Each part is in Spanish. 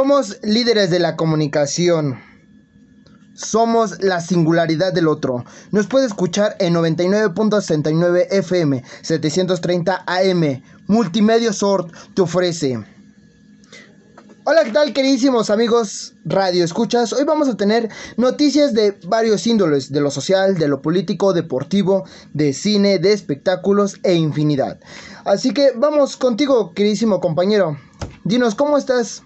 Somos líderes de la comunicación. Somos la singularidad del otro. Nos puede escuchar en 99.69 FM, 730 AM. Multimedia Sort te ofrece. Hola, ¿qué tal queridísimos amigos Radio Escuchas? Hoy vamos a tener noticias de varios índoles, de lo social, de lo político, deportivo, de cine, de espectáculos e infinidad. Así que vamos contigo, queridísimo compañero. Dinos, ¿cómo estás?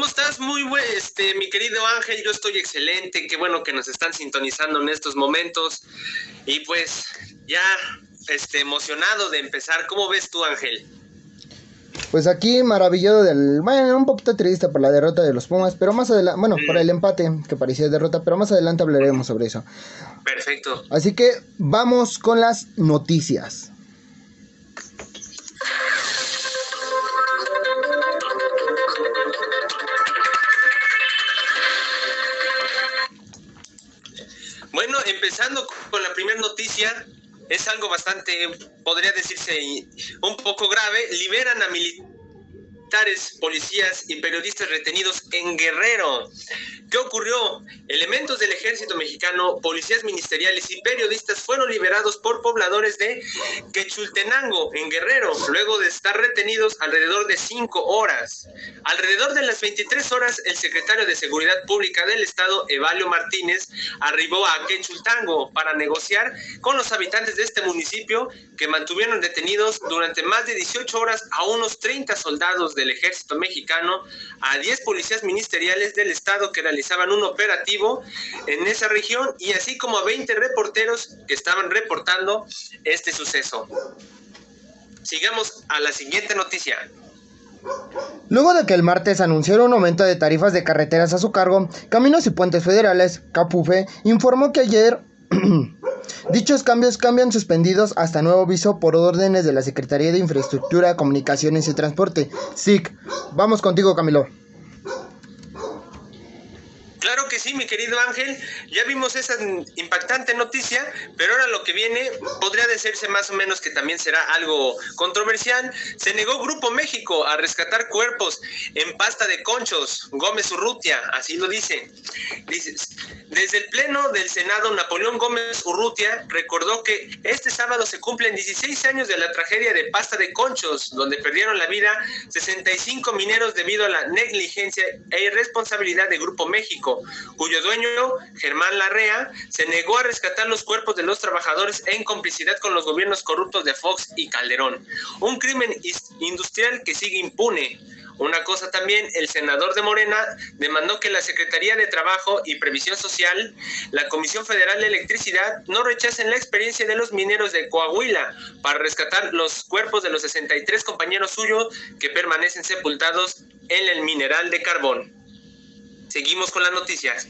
¿Cómo estás? Muy bueno, este, mi querido Ángel, yo estoy excelente, qué bueno que nos están sintonizando en estos momentos y pues ya este, emocionado de empezar. ¿Cómo ves tú, Ángel? Pues aquí maravillado del, bueno, un poquito triste por la derrota de los Pumas, pero más adelante, bueno, por el empate que parecía derrota, pero más adelante hablaremos sobre eso. Perfecto. Así que vamos con las noticias. Primera noticia, es algo bastante, podría decirse, un poco grave. Liberan a militares, policías y periodistas retenidos en Guerrero. ¿Qué ocurrió? Elementos del ejército mexicano, policías ministeriales y periodistas fueron liberados por pobladores de Quechultenango, en Guerrero, luego de estar retenidos alrededor de cinco horas. Alrededor de las 23 horas, el secretario de Seguridad Pública del Estado, Evalio Martínez, arribó a Quechultenango para negociar con los habitantes de este municipio que mantuvieron detenidos durante más de 18 horas a unos 30 soldados del ejército mexicano, a 10 policías ministeriales del Estado que realizaban un operativo en esa región y así como a 20 reporteros que estaban reportando este suceso. Sigamos a la siguiente noticia. Luego de que el martes anunciaron un aumento de tarifas de carreteras a su cargo, Caminos y Puentes Federales, Capufe, informó que ayer dichos cambios cambian suspendidos hasta nuevo aviso por órdenes de la Secretaría de Infraestructura, Comunicaciones y Transporte, SIC. Vamos contigo, Camilo. Que sí, mi querido Ángel. Ya vimos esa impactante noticia, pero ahora lo que viene podría decirse más o menos que también será algo controversial. Se negó Grupo México a rescatar cuerpos en pasta de conchos. Gómez Urrutia, así lo dice. Dice, desde el Pleno del Senado, Napoleón Gómez Urrutia recordó que este sábado se cumplen 16 años de la tragedia de pasta de conchos, donde perdieron la vida 65 mineros debido a la negligencia e irresponsabilidad de Grupo México cuyo dueño, Germán Larrea, se negó a rescatar los cuerpos de los trabajadores en complicidad con los gobiernos corruptos de Fox y Calderón. Un crimen industrial que sigue impune. Una cosa también, el senador de Morena demandó que la Secretaría de Trabajo y Previsión Social, la Comisión Federal de Electricidad, no rechacen la experiencia de los mineros de Coahuila para rescatar los cuerpos de los 63 compañeros suyos que permanecen sepultados en el mineral de carbón. Seguimos con las noticias.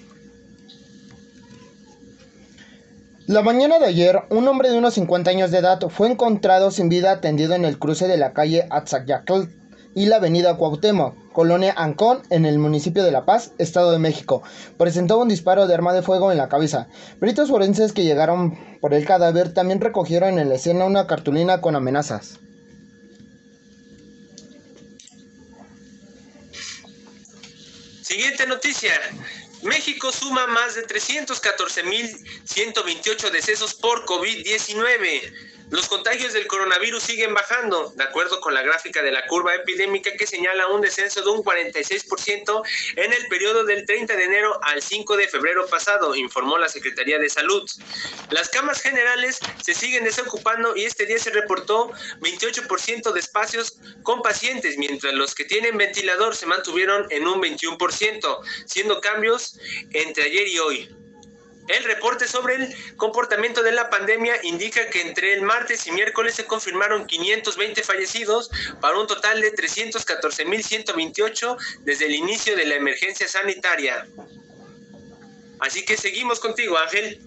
La mañana de ayer, un hombre de unos 50 años de edad fue encontrado sin vida atendido en el cruce de la calle Atzacyacl y la avenida Cuauhtémoc, colonia Ancón, en el municipio de La Paz, Estado de México. Presentó un disparo de arma de fuego en la cabeza. Peritos forenses que llegaron por el cadáver también recogieron en la escena una cartulina con amenazas. Siguiente noticia. México suma más de 314.128 decesos por COVID-19. Los contagios del coronavirus siguen bajando, de acuerdo con la gráfica de la curva epidémica que señala un descenso de un 46% en el periodo del 30 de enero al 5 de febrero pasado, informó la Secretaría de Salud. Las camas generales se siguen desocupando y este día se reportó 28% de espacios con pacientes, mientras los que tienen ventilador se mantuvieron en un 21%, siendo cambios entre ayer y hoy. El reporte sobre el comportamiento de la pandemia indica que entre el martes y miércoles se confirmaron 520 fallecidos para un total de 314.128 desde el inicio de la emergencia sanitaria. Así que seguimos contigo, Ángel.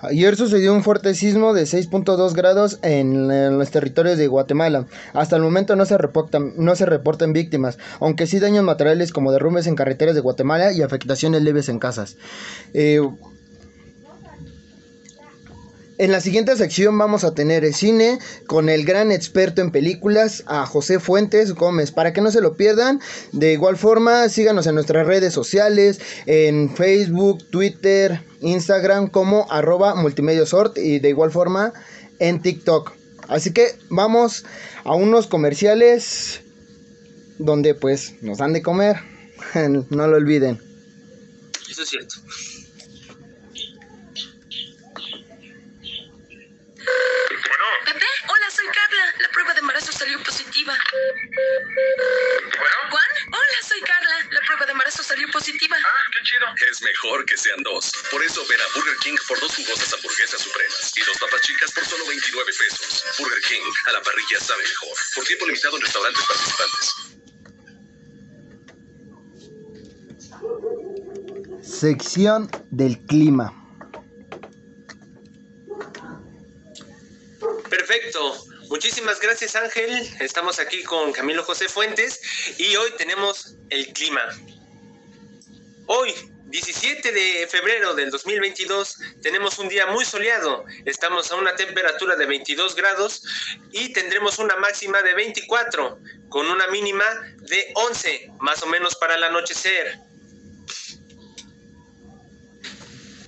Ayer sucedió un fuerte sismo de 6.2 grados en, los territorios de Guatemala. Hasta el momento no se, reportan, no se reportan víctimas, aunque sí daños materiales como derrumbes en carreteras de Guatemala y afectaciones leves en casas. Eh, En la siguiente sección vamos a tener el cine con el gran experto en películas, a José Fuentes Gómez. Para que no se lo pierdan, de igual forma síganos en nuestras redes sociales, en Facebook, Twitter, Instagram como arroba multimediosort y de igual forma en TikTok. Así que vamos a unos comerciales donde pues nos dan de comer. no lo olviden. Eso es cierto. salió positiva. ¿Bueno? ¿Juan? Hola, soy Carla. La prueba de embarazo salió positiva. Ah, qué chido. Es mejor que sean dos. Por eso ven a Burger King por dos jugosas hamburguesas supremas y dos papas chicas por solo 29 pesos. Burger King, a la parrilla sabe mejor. Por tiempo limitado en restaurantes participantes. Sección del clima. Perfecto. Muchísimas gracias Ángel, estamos aquí con Camilo José Fuentes y hoy tenemos el clima. Hoy, 17 de febrero del 2022, tenemos un día muy soleado, estamos a una temperatura de 22 grados y tendremos una máxima de 24 con una mínima de 11, más o menos para el anochecer.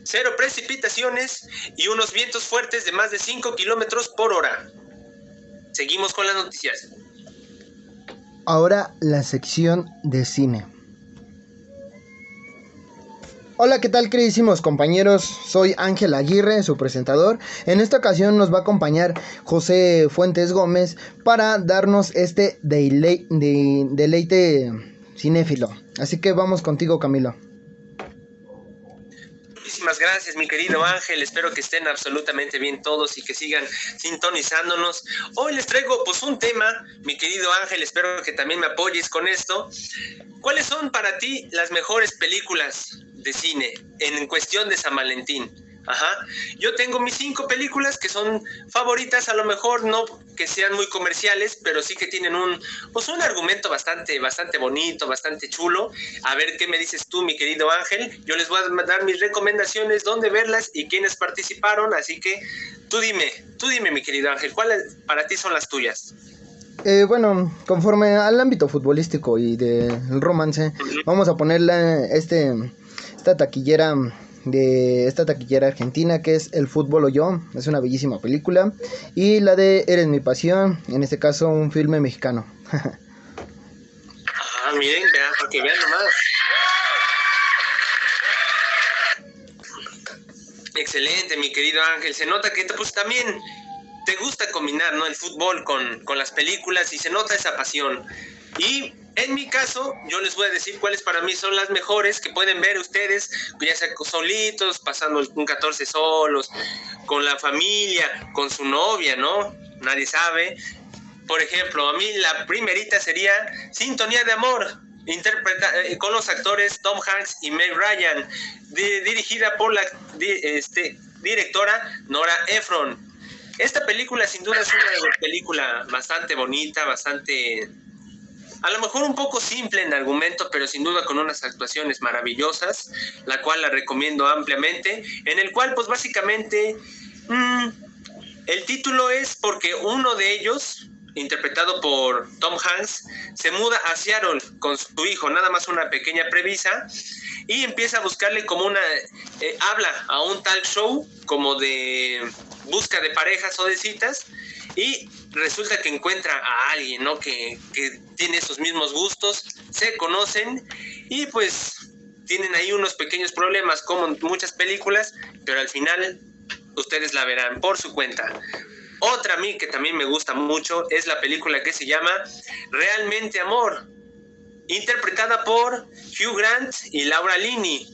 Cero precipitaciones y unos vientos fuertes de más de 5 kilómetros por hora. Seguimos con las noticias. Ahora la sección de cine. Hola, ¿qué tal queridísimos compañeros? Soy Ángel Aguirre, su presentador. En esta ocasión nos va a acompañar José Fuentes Gómez para darnos este deleite cinéfilo. Así que vamos contigo, Camilo. Muchísimas gracias, mi querido Ángel. Espero que estén absolutamente bien todos y que sigan sintonizándonos. Hoy les traigo pues un tema, mi querido Ángel. Espero que también me apoyes con esto. ¿Cuáles son para ti las mejores películas de cine en cuestión de San Valentín? Ajá. Yo tengo mis cinco películas que son favoritas, a lo mejor no que sean muy comerciales, pero sí que tienen un, pues un argumento bastante, bastante bonito, bastante chulo. A ver qué me dices tú, mi querido Ángel. Yo les voy a dar mis recomendaciones, dónde verlas y quiénes participaron. Así que tú dime, tú dime, mi querido Ángel, ¿cuáles para ti son las tuyas? Eh, bueno, conforme al ámbito futbolístico y del romance, vamos a ponerle este, esta taquillera de esta taquillera argentina que es El fútbol o yo, es una bellísima película, y la de Eres mi pasión, en este caso un filme mexicano. ah, miren, vean, para que vean nomás. Excelente, mi querido Ángel. Se nota que pues también te gusta combinar, ¿no? El fútbol con, con las películas y se nota esa pasión. Y en mi caso, yo les voy a decir cuáles para mí son las mejores que pueden ver ustedes, ya sea solitos, pasando un 14 solos, con la familia, con su novia, ¿no? Nadie sabe. Por ejemplo, a mí la primerita sería Sintonía de Amor, interpreta, eh, con los actores Tom Hanks y Meg Ryan, dirigida por la este, directora Nora Ephron. Esta película sin duda es una película bastante bonita, bastante a lo mejor un poco simple en argumento, pero sin duda con unas actuaciones maravillosas, la cual la recomiendo ampliamente, en el cual pues básicamente mm, el título es porque uno de ellos, interpretado por Tom Hanks, se muda a Seattle con su hijo, nada más una pequeña previsa, y empieza a buscarle como una, eh, habla a un tal show como de busca de parejas o de citas, y resulta que encuentra a alguien, ¿no? Que, tiene esos mismos gustos, se conocen y pues tienen ahí unos pequeños problemas como en muchas películas, pero al final ustedes la verán por su cuenta. Otra a mí que también me gusta mucho es la película que se llama Realmente Amor, interpretada por Hugh Grant y Laura Linney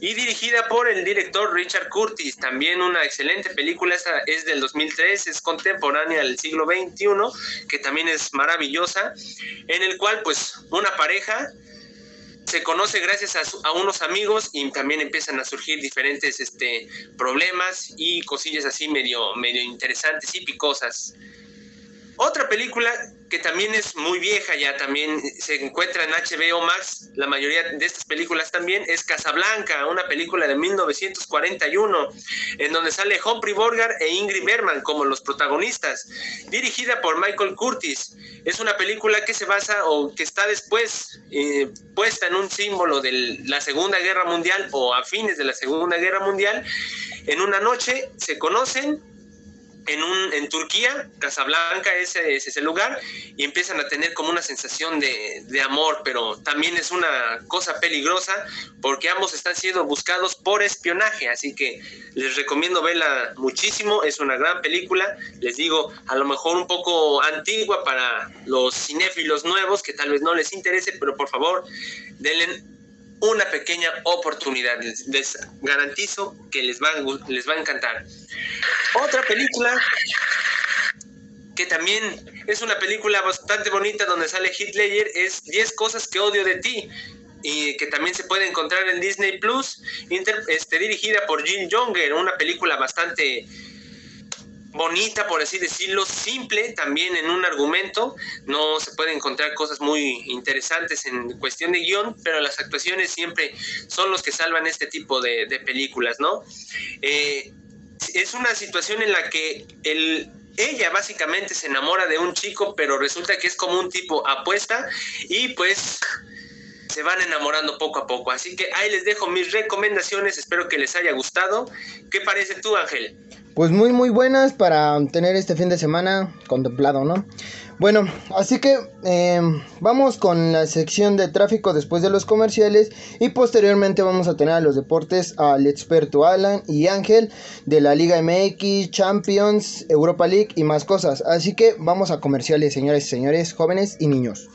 y dirigida por el director Richard Curtis. También una excelente película, esta es del 2003, es contemporánea del siglo XXI, que también es maravillosa, en el cual pues una pareja se conoce gracias a, unos amigos y también empiezan a surgir diferentes este, problemas y cosillas así medio, medio interesantes y picosas. Otra película que también es muy vieja ya, también se encuentra en HBO Max, la mayoría de estas películas también, es Casablanca, una película de 1941, en donde sale Humphrey Bogart e Ingrid Bergman como los protagonistas, dirigida por Michael Curtis. Es una película que se basa o que está después eh, puesta en un símbolo de la Segunda Guerra Mundial o a fines de la Segunda Guerra Mundial. En una noche se conocen, en, un, en Turquía, Casablanca ese es ese lugar, y empiezan a tener como una sensación de, de, amor, pero también es una cosa peligrosa porque ambos están siendo buscados por espionaje, así que les recomiendo verla muchísimo, es una gran película, les digo, a lo mejor un poco antigua para los cinéfilos nuevos que tal vez no les interese, pero por favor, denle una pequeña oportunidad. Les, garantizo que les va, les va a encantar. Otra película que también es una película bastante bonita donde sale Heath Ledger es 10 cosas que odio de ti y que también se puede encontrar en Disney Plus, este, dirigida por Jim Jonger, una película bastante bonita, por así decirlo, simple también en un argumento. No se pueden encontrar cosas muy interesantes en cuestión de guion, pero las actuaciones siempre son los que salvan este tipo de, películas, ¿no? Eh, es una situación en la que el, ella básicamente se enamora de un chico, pero resulta que es como un tipo apuesta y pues se van enamorando poco a poco. Así que ahí les dejo mis recomendaciones, espero que les haya gustado. ¿Qué parece tú, Ángel? Pues muy muy buenas para tener este fin de semana contemplado, ¿no? Bueno, así que eh, vamos con la sección de tráfico después de los comerciales y posteriormente vamos a tener a los deportes al experto Alan y Ángel de la Liga MX, Champions, Europa League y más cosas. Así que vamos a comerciales, señores señores, jóvenes y niños.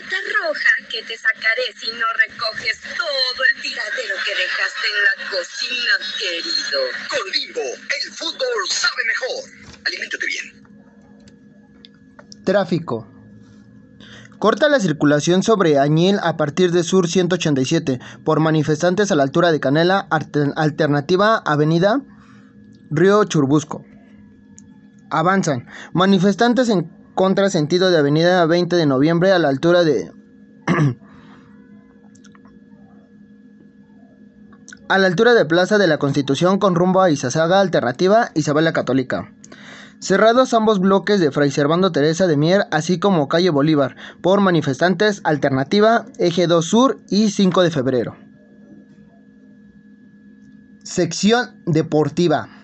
Tarjeta roja que te sacaré si no recoges todo el tiradero que dejaste en la cocina, querido. Con Bimbo, el fútbol sabe mejor. Aliméntate bien. Tráfico. Corta la circulación sobre Añil a partir de Sur 187 por manifestantes a la altura de Canela, alter- alternativa Avenida Río Churbusco. Avanzan. Manifestantes en contrasentido de Avenida 20 de Noviembre a la altura de... a la altura de Plaza de la Constitución con rumbo a Izazaga, alternativa Isabela Católica. Cerrados ambos bloques de Fray Servando Teresa de Mier, así como calle Bolívar, por manifestantes Alternativa, Eje 2 Sur y 5 de febrero. Sección Deportiva.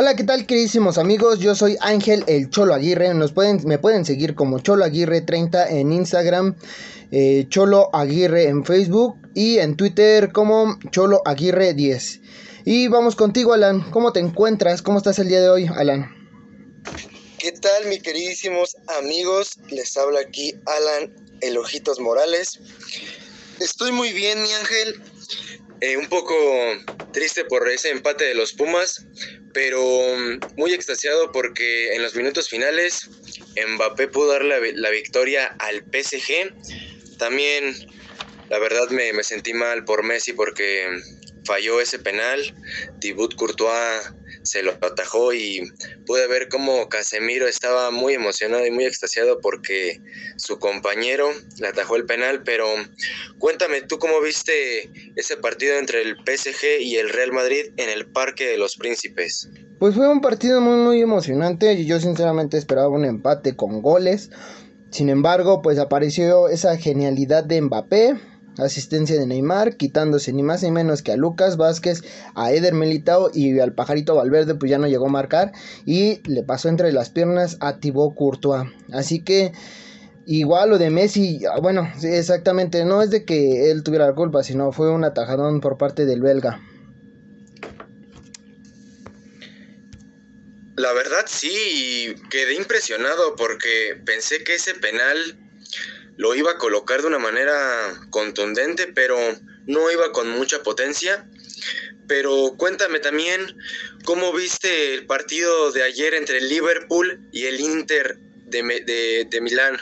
Hola, ¿qué tal queridísimos amigos? Yo soy Ángel el Cholo Aguirre. Nos pueden, me pueden seguir como Cholo Aguirre 30 en Instagram, eh, Cholo Aguirre en Facebook y en Twitter como Cholo Aguirre 10. Y vamos contigo, Alan. ¿Cómo te encuentras? ¿Cómo estás el día de hoy, Alan? ¿Qué tal, mis queridísimos amigos? Les habla aquí Alan El Ojitos Morales. Estoy muy bien, mi ángel. Eh, un poco triste por ese empate de los Pumas, pero mm, muy extasiado porque en los minutos finales Mbappé pudo dar la, la victoria al PSG. También, la verdad, me, me sentí mal por Messi porque falló ese penal. Thibaut Courtois se lo atajó y pude ver cómo Casemiro estaba muy emocionado y muy extasiado porque su compañero le atajó el penal, pero cuéntame tú cómo viste ese partido entre el PSG y el Real Madrid en el Parque de los Príncipes. Pues fue un partido muy muy emocionante y yo sinceramente esperaba un empate con goles. Sin embargo, pues apareció esa genialidad de Mbappé, asistencia de Neymar, quitándose ni más ni menos que a Lucas Vázquez, a Eder Militao y al pajarito Valverde, pues ya no llegó a marcar y le pasó entre las piernas a Thibaut Courtois. Así que igual lo de Messi, ah, bueno, exactamente, no es de que él tuviera la culpa, sino fue un atajadón por parte del belga. La verdad sí, quedé impresionado porque pensé que ese penal lo iba a colocar de una manera contundente, pero no iba con mucha potencia. Pero cuéntame también cómo viste el partido de ayer entre el Liverpool y el Inter de, de, de Milán.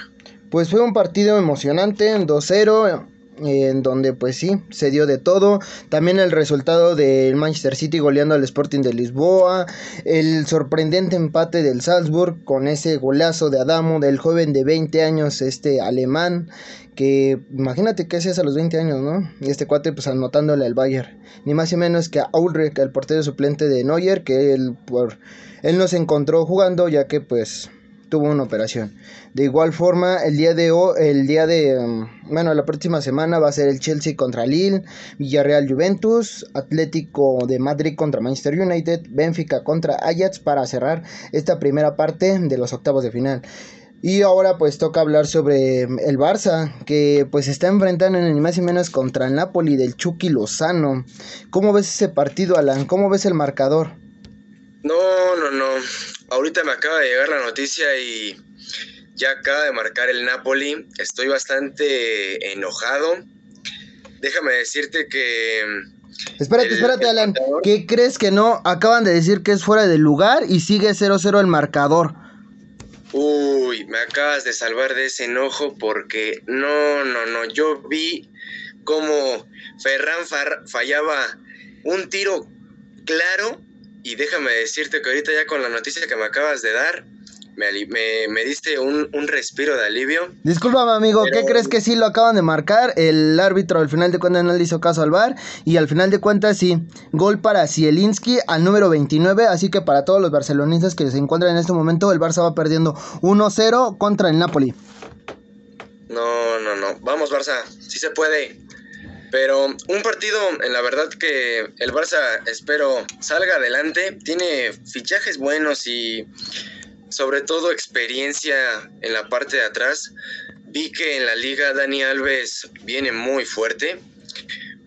Pues fue un partido emocionante, 2-0 en donde pues sí, se dio de todo. También el resultado del Manchester City goleando al Sporting de Lisboa, el sorprendente empate del Salzburg con ese golazo de Adamo, del joven de 20 años, este alemán, que imagínate que hacías a los 20 años, ¿no? Y este cuate pues anotándole al Bayern, ni más ni menos que a Ulrich, el portero suplente de Neuer, que él, por, él no se encontró jugando ya que pues tuvo una operación. De igual forma, el día de hoy, el día de, um, bueno, la próxima semana va a ser el Chelsea contra Lille, Villarreal Juventus, Atlético de Madrid contra Manchester United, Benfica contra Ajax para cerrar esta primera parte de los octavos de final. Y ahora pues toca hablar sobre el Barça, que pues está enfrentando ni más ni menos contra el Napoli del Chucky Lozano. ¿Cómo ves ese partido, Alan? ¿Cómo ves el marcador? No, no, no. Ahorita me acaba de llegar la noticia y ya acaba de marcar el Napoli. Estoy bastante enojado. Déjame decirte que... Espérate, espérate, Alan. ¿Qué crees que no? Acaban de decir que es fuera de lugar y sigue 0-0 el marcador. Uy, me acabas de salvar de ese enojo porque no, no, no. Yo vi cómo Ferran fallaba un tiro claro y déjame decirte que ahorita ya con la noticia que me acabas de dar, me, me, diste un, respiro de alivio. Discúlpame, amigo, ¿qué crees que sí lo acaban de marcar? El árbitro al final de cuentas no le hizo caso al VAR. Y al final de cuentas sí, gol para Zielinski al número 29. Así que para todos los barcelonistas que se encuentran en este momento, el Barça va perdiendo 1-0 contra el Napoli. No, no, no. Vamos, Barça, sí se puede. Pero un partido, en la verdad que el Barça espero salga adelante. Tiene fichajes buenos y sobre todo experiencia en la parte de atrás. Vi que en la liga Dani Alves viene muy fuerte.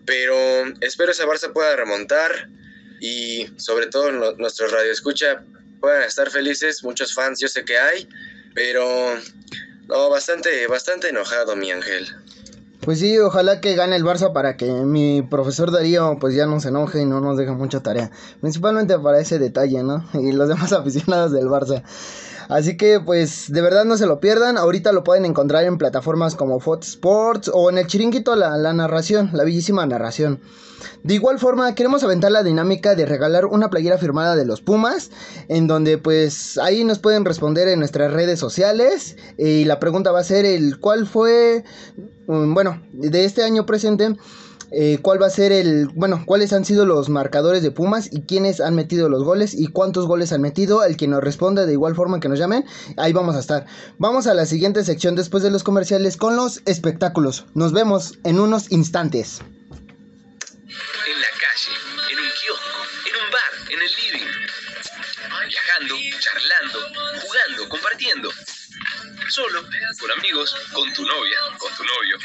Pero espero ese Barça pueda remontar y sobre todo nuestro radio escucha puedan estar felices. Muchos fans yo sé que hay, pero no, bastante, bastante enojado mi ángel. Pues sí, ojalá que gane el Barça para que mi profesor Darío pues ya no se enoje y no nos deje mucha tarea. Principalmente para ese detalle, ¿no? Y los demás aficionados del Barça. Así que pues de verdad no se lo pierdan. Ahorita lo pueden encontrar en plataformas como Fox Sports o en el chiringuito la, la narración, la bellísima narración. De igual forma, queremos aventar la dinámica de regalar una playera firmada de los Pumas, en donde pues ahí nos pueden responder en nuestras redes sociales. Y la pregunta va a ser el cuál fue, mm, bueno, de este año presente. Eh, cuál va a ser el, bueno, cuáles han sido los marcadores de Pumas y quiénes han metido los goles y cuántos goles han metido. El que nos responda de igual forma que nos llamen, ahí vamos a estar. Vamos a la siguiente sección después de los comerciales con los espectáculos. Nos vemos en unos instantes. En la calle, en un kiosco, en un bar, en el living. Viajando, charlando, jugando, compartiendo. Solo, con amigos, con tu novia, con tu novio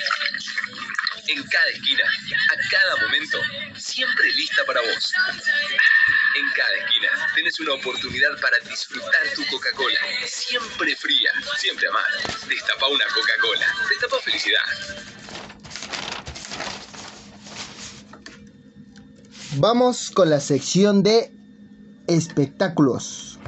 en cada esquina, a cada momento, siempre lista para vos. En cada esquina tenés una oportunidad para disfrutar tu Coca-Cola, siempre fría, siempre amar. Destapa una Coca-Cola, destapa felicidad. Vamos con la sección de espectáculos.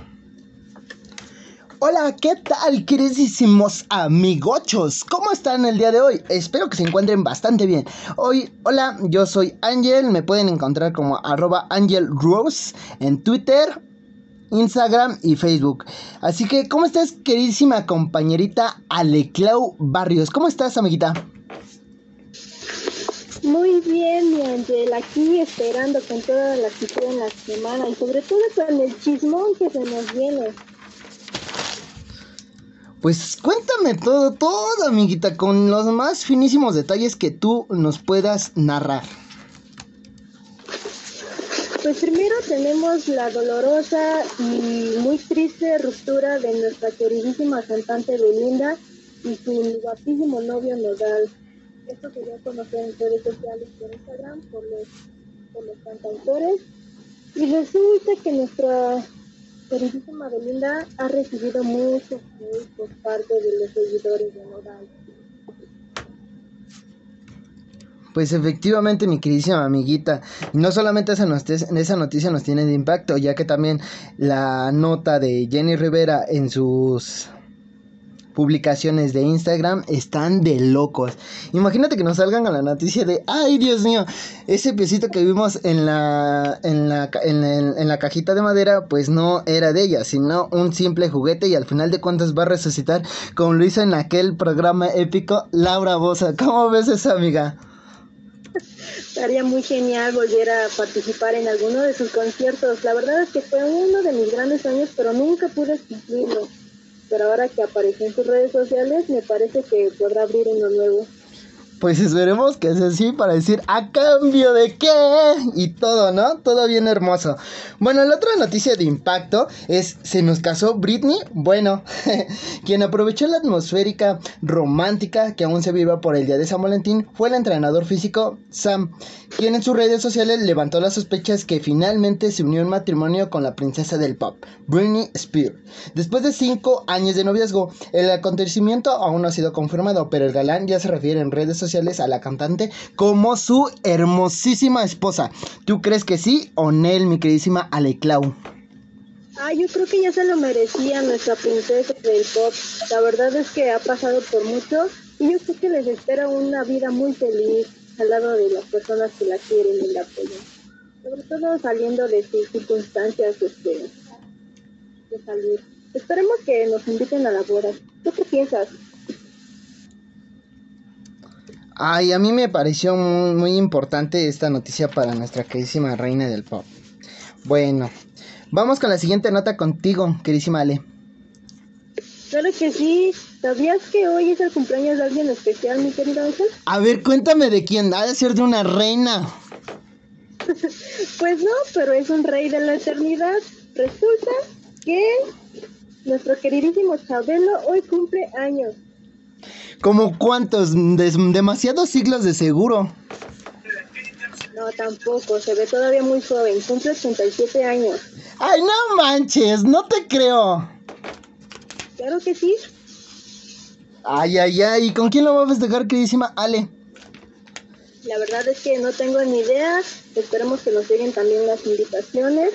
Hola, ¿qué tal, queridísimos amigochos? ¿Cómo están el día de hoy? Espero que se encuentren bastante bien. Hoy, hola, yo soy Ángel, me pueden encontrar como arroba Angel en Twitter, Instagram y Facebook. Así que, ¿cómo estás, queridísima compañerita Aleclau Barrios? ¿Cómo estás, amiguita? Muy bien, mi Ángel, aquí esperando con toda la actitud en la semana y sobre todo con el chismón que se nos viene. Pues cuéntame todo, todo, amiguita, con los más finísimos detalles que tú nos puedas narrar. Pues primero tenemos la dolorosa y muy triste ruptura de nuestra queridísima cantante Belinda y su guapísimo novio Nodal. Esto se dio a conocer en redes sociales por Instagram por los, por los cantautores. Y resulta que nuestra queridísima Belinda ha recibido mucho hate por parte de los seguidores de Nodal. Pues efectivamente, mi queridísima amiguita, no solamente esa noticia, esa noticia nos tiene de impacto, ya que también la nota de Jenny Rivera en sus publicaciones de Instagram están de locos. Imagínate que nos salgan a la noticia de, ay Dios mío, ese piecito que vimos en la, en la, en, en la cajita de madera, pues no era de ella, sino un simple juguete y al final de cuentas va a resucitar como lo hizo en aquel programa épico Laura Bosa. ¿Cómo ves esa amiga? Estaría muy genial volver a participar en alguno de sus conciertos. La verdad es que fue uno de mis grandes sueños, pero nunca pude cumplirlo. Pero ahora que apareció en sus redes sociales, me parece que podrá abrir uno nuevo. Pues esperemos que sea así para decir a cambio de qué y todo, ¿no? Todo bien hermoso. Bueno, la otra noticia de impacto es se nos casó Britney, bueno, quien aprovechó la atmosférica romántica que aún se viva por el día de San Valentín fue el entrenador físico Sam, quien en sus redes sociales levantó las sospechas que finalmente se unió en matrimonio con la princesa del pop, Britney Spears. Después de cinco años de noviazgo, el acontecimiento aún no ha sido confirmado, pero el galán ya se refiere en redes sociales a la cantante como su hermosísima esposa. ¿Tú crees que sí o Nel, mi queridísima Aleclau? Ah, yo creo que ya se lo merecía nuestra princesa del pop. La verdad es que ha pasado por mucho y yo creo que les espera una vida muy feliz al lado de las personas que la quieren y la apoyan. Sobre todo saliendo de sus circunstancias este, de salir. Esperemos que nos inviten a la boda. ¿Tú qué piensas? Ay, a mí me pareció muy, muy, importante esta noticia para nuestra queridísima reina del pop. Bueno, vamos con la siguiente nota contigo, queridísima Ale. Claro que sí. ¿Sabías que hoy es el cumpleaños de alguien especial, mi querido Ángel? A ver, cuéntame de quién. Ha de ser de una reina. pues no, pero es un rey de la eternidad. Resulta que nuestro queridísimo Chabelo hoy cumple años. ¿Como cuántos? Des demasiados siglos de seguro. No, tampoco. Se ve todavía muy joven. Cumple 87 años. ¡Ay, no manches! No te creo. Claro que sí. Ay, ay, ay. ¿Y con quién lo va a festejar, queridísima Ale? La verdad es que no tengo ni idea. Esperemos que nos lleguen también las invitaciones.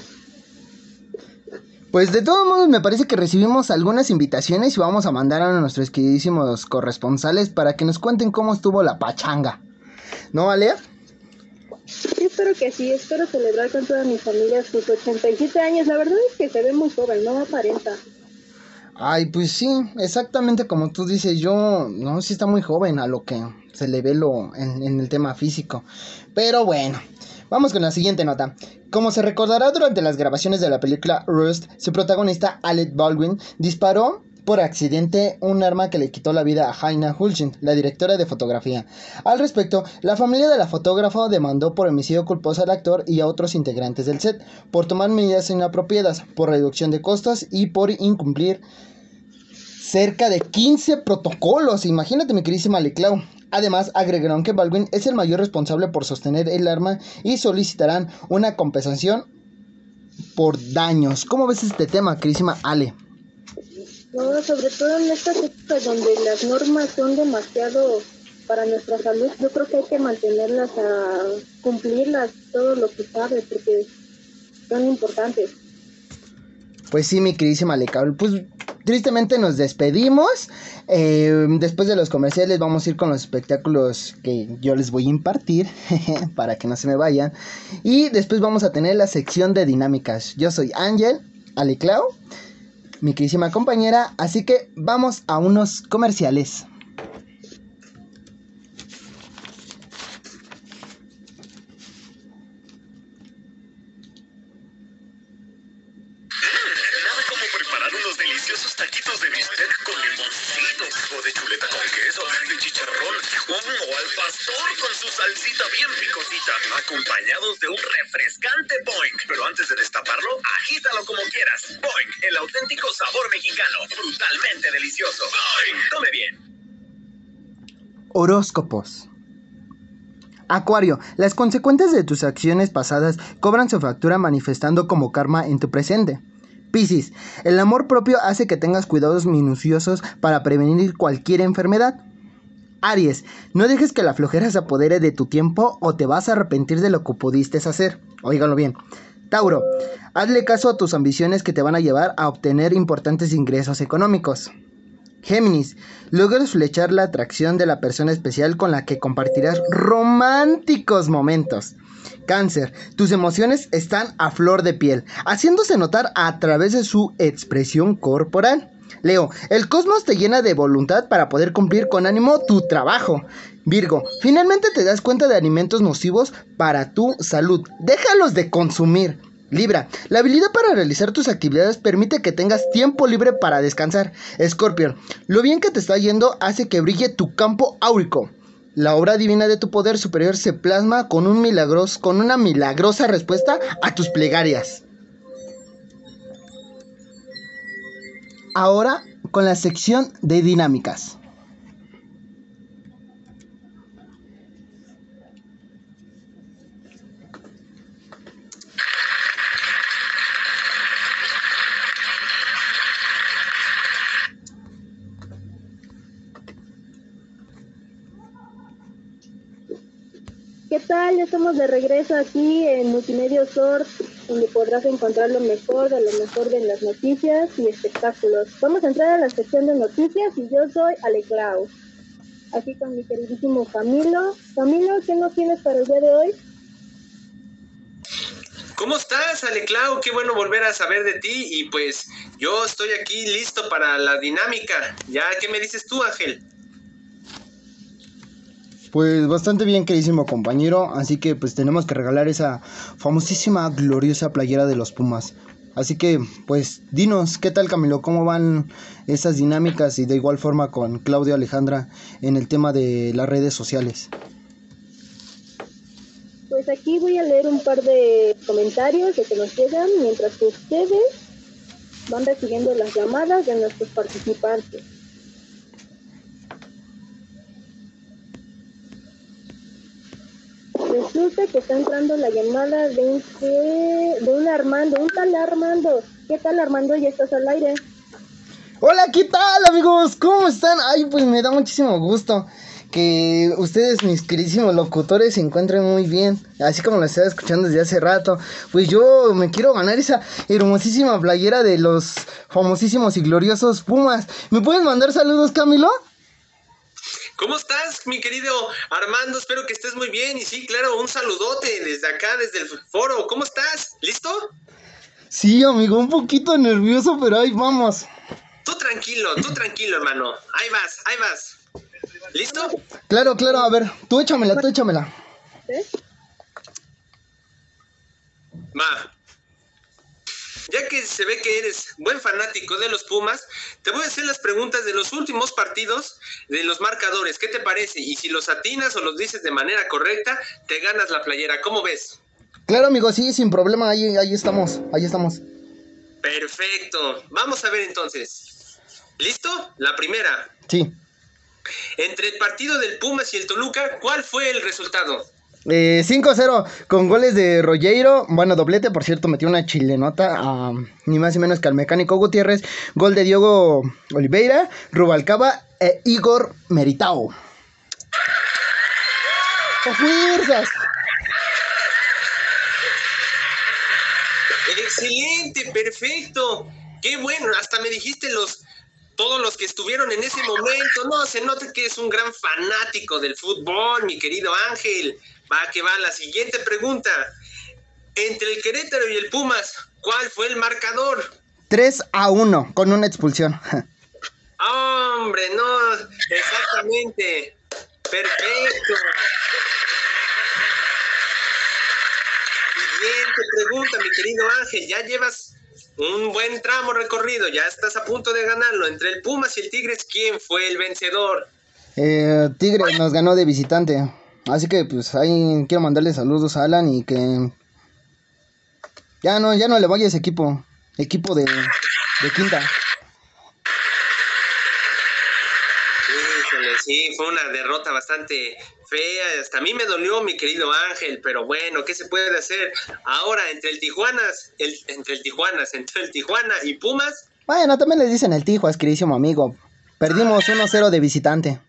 Pues de todos modos me parece que recibimos algunas invitaciones y vamos a mandar a nuestros queridísimos corresponsales para que nos cuenten cómo estuvo la pachanga. ¿No, Alea? Sí, espero que sí, espero celebrar con toda mi familia sus 87 años. La verdad es que se ve muy joven, no aparenta. Ay, pues sí, exactamente como tú dices, yo, no, sí está muy joven a lo que se le ve lo, en, en el tema físico. Pero bueno, Vamos con la siguiente nota. Como se recordará durante las grabaciones de la película Rust, su protagonista Alec Baldwin disparó por accidente un arma que le quitó la vida a Jaina Hulshin, la directora de fotografía. Al respecto, la familia de la fotógrafa demandó por homicidio culposo al actor y a otros integrantes del set, por tomar medidas inapropiadas, por reducción de costos y por incumplir cerca de 15 protocolos. Imagínate, mi queridísima Leclau. Además, agregaron que Baldwin es el mayor responsable por sostener el arma y solicitarán una compensación por daños. ¿Cómo ves este tema, queridísima Ale? No, sobre todo en estas épocas donde las normas son demasiado para nuestra salud, yo creo que hay que mantenerlas a cumplirlas todo lo que sabe, porque son importantes. Pues sí, mi queridísima Ale, pues tristemente nos despedimos. Eh, después de los comerciales vamos a ir con los espectáculos que yo les voy a impartir para que no se me vayan. Y después vamos a tener la sección de dinámicas. Yo soy Ángel, Aleclau, mi queridísima compañera. Así que vamos a unos comerciales. Refrescante Boing. Pero antes de destaparlo, agítalo como quieras. Boing, el auténtico sabor mexicano, brutalmente delicioso. Boing, tome bien. Horóscopos. Acuario, las consecuencias de tus acciones pasadas cobran su factura manifestando como karma en tu presente. Piscis, el amor propio hace que tengas cuidados minuciosos para prevenir cualquier enfermedad. Aries, no dejes que la flojera se apodere de tu tiempo o te vas a arrepentir de lo que pudiste hacer. Óiganlo bien. Tauro, hazle caso a tus ambiciones que te van a llevar a obtener importantes ingresos económicos. Géminis, logras flechar la atracción de la persona especial con la que compartirás románticos momentos. Cáncer, tus emociones están a flor de piel, haciéndose notar a través de su expresión corporal. Leo, el cosmos te llena de voluntad para poder cumplir con ánimo tu trabajo. Virgo, finalmente te das cuenta de alimentos nocivos para tu salud. Déjalos de consumir. Libra, la habilidad para realizar tus actividades permite que tengas tiempo libre para descansar. Scorpion, lo bien que te está yendo hace que brille tu campo áurico. La obra divina de tu poder superior se plasma con, un con una milagrosa respuesta a tus plegarias. Ahora con la sección de dinámicas. ¿Qué tal? Ya estamos de regreso aquí en Multimedia Sort, donde podrás encontrar lo mejor de lo mejor de las noticias y espectáculos. Vamos a entrar a la sección de noticias y yo soy Aleclau. Aquí con mi queridísimo Camilo. Camilo, ¿qué nos tienes para el día de hoy? ¿Cómo estás, Aleclau? Qué bueno volver a saber de ti y pues yo estoy aquí listo para la dinámica. ¿Ya qué me dices tú, Ángel? Pues bastante bien, queridísimo compañero. Así que pues tenemos que regalar esa famosísima, gloriosa playera de los Pumas. Así que pues dinos, ¿qué tal Camilo? ¿Cómo van esas dinámicas y de igual forma con Claudio Alejandra en el tema de las redes sociales? Pues aquí voy a leer un par de comentarios que nos llegan mientras que ustedes van recibiendo las llamadas de nuestros participantes. Resulta que está entrando la llamada de un, de un Armando, un tal Armando. ¿Qué tal Armando? Ya estás al aire. Hola, ¿qué tal amigos? ¿Cómo están? Ay, pues me da muchísimo gusto que ustedes, mis queridísimos locutores, se encuentren muy bien, así como lo estaba escuchando desde hace rato. Pues yo me quiero ganar esa hermosísima playera de los famosísimos y gloriosos Pumas. ¿Me pueden mandar saludos, Camilo? ¿Cómo estás, mi querido Armando? Espero que estés muy bien. Y sí, claro, un saludote desde acá, desde el foro. ¿Cómo estás? ¿Listo? Sí, amigo, un poquito nervioso, pero ahí vamos. Tú tranquilo, tú tranquilo, hermano. Ahí vas, ahí vas. ¿Listo? Claro, claro, a ver, tú échamela, tú échamela. ¿Eh? Va. Ya que se ve que eres buen fanático de los Pumas, te voy a hacer las preguntas de los últimos partidos de los marcadores. ¿Qué te parece? Y si los atinas o los dices de manera correcta, te ganas la playera. ¿Cómo ves? Claro, amigo, sí, sin problema, ahí, ahí estamos, ahí estamos. Perfecto. Vamos a ver entonces. ¿Listo? La primera. Sí. Entre el partido del Pumas y el Toluca, ¿cuál fue el resultado? Eh, 5-0 con goles de Rollero. Bueno, doblete, por cierto, metió una chilenota a ni más ni menos que al mecánico Gutiérrez. Gol de Diogo Oliveira, Rubalcaba e Igor Meritao. ¡A fuerzas! Excelente, perfecto. Qué bueno, hasta me dijiste los todos los que estuvieron en ese momento. No, se nota que es un gran fanático del fútbol, mi querido Ángel. Va que va la siguiente pregunta. Entre el Querétaro y el Pumas, ¿cuál fue el marcador? 3 a 1 con una expulsión. Hombre, no, exactamente. Perfecto. Siguiente pregunta, mi querido Ángel. Ya llevas un buen tramo recorrido, ya estás a punto de ganarlo. Entre el Pumas y el Tigres, ¿quién fue el vencedor? Eh, Tigre nos ganó de visitante. Así que pues ahí quiero mandarle saludos a Alan y que ya no, ya no le vaya ese equipo. Equipo de, de quinta. Híjole, sí, fue una derrota bastante fea, hasta a mí me dolió mi querido Ángel, pero bueno, ¿qué se puede hacer? Ahora, entre el Tijuanas, el, entre el Tijuanas, entre el Tijuana y Pumas. Bueno, también les dicen el Tijuas, queridísimo amigo. Perdimos 1-0 de visitante.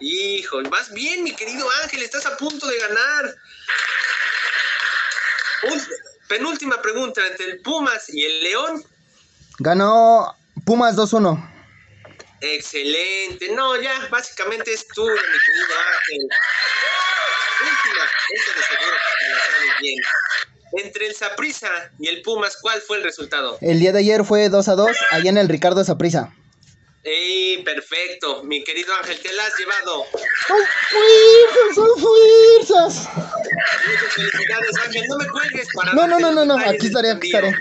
Hijo, vas bien, mi querido Ángel, estás a punto de ganar. penúltima pregunta, entre el Pumas y el León. Ganó Pumas 2-1. Excelente. No, ya, básicamente es tú, mi querido Ángel. Última, eso de seguro que la sabes bien. Entre el Saprisa y el Pumas, ¿cuál fue el resultado? El día de ayer fue 2 a 2, allá en el Ricardo Saprisa. ¡Ey, perfecto! Mi querido Ángel, te la has llevado. ¡Son fuerzas, son fuerzas! Muchas felicidades, Ángel. No me cuelgues para. No, no, no, no, no. Aquí estaré, aquí estaré.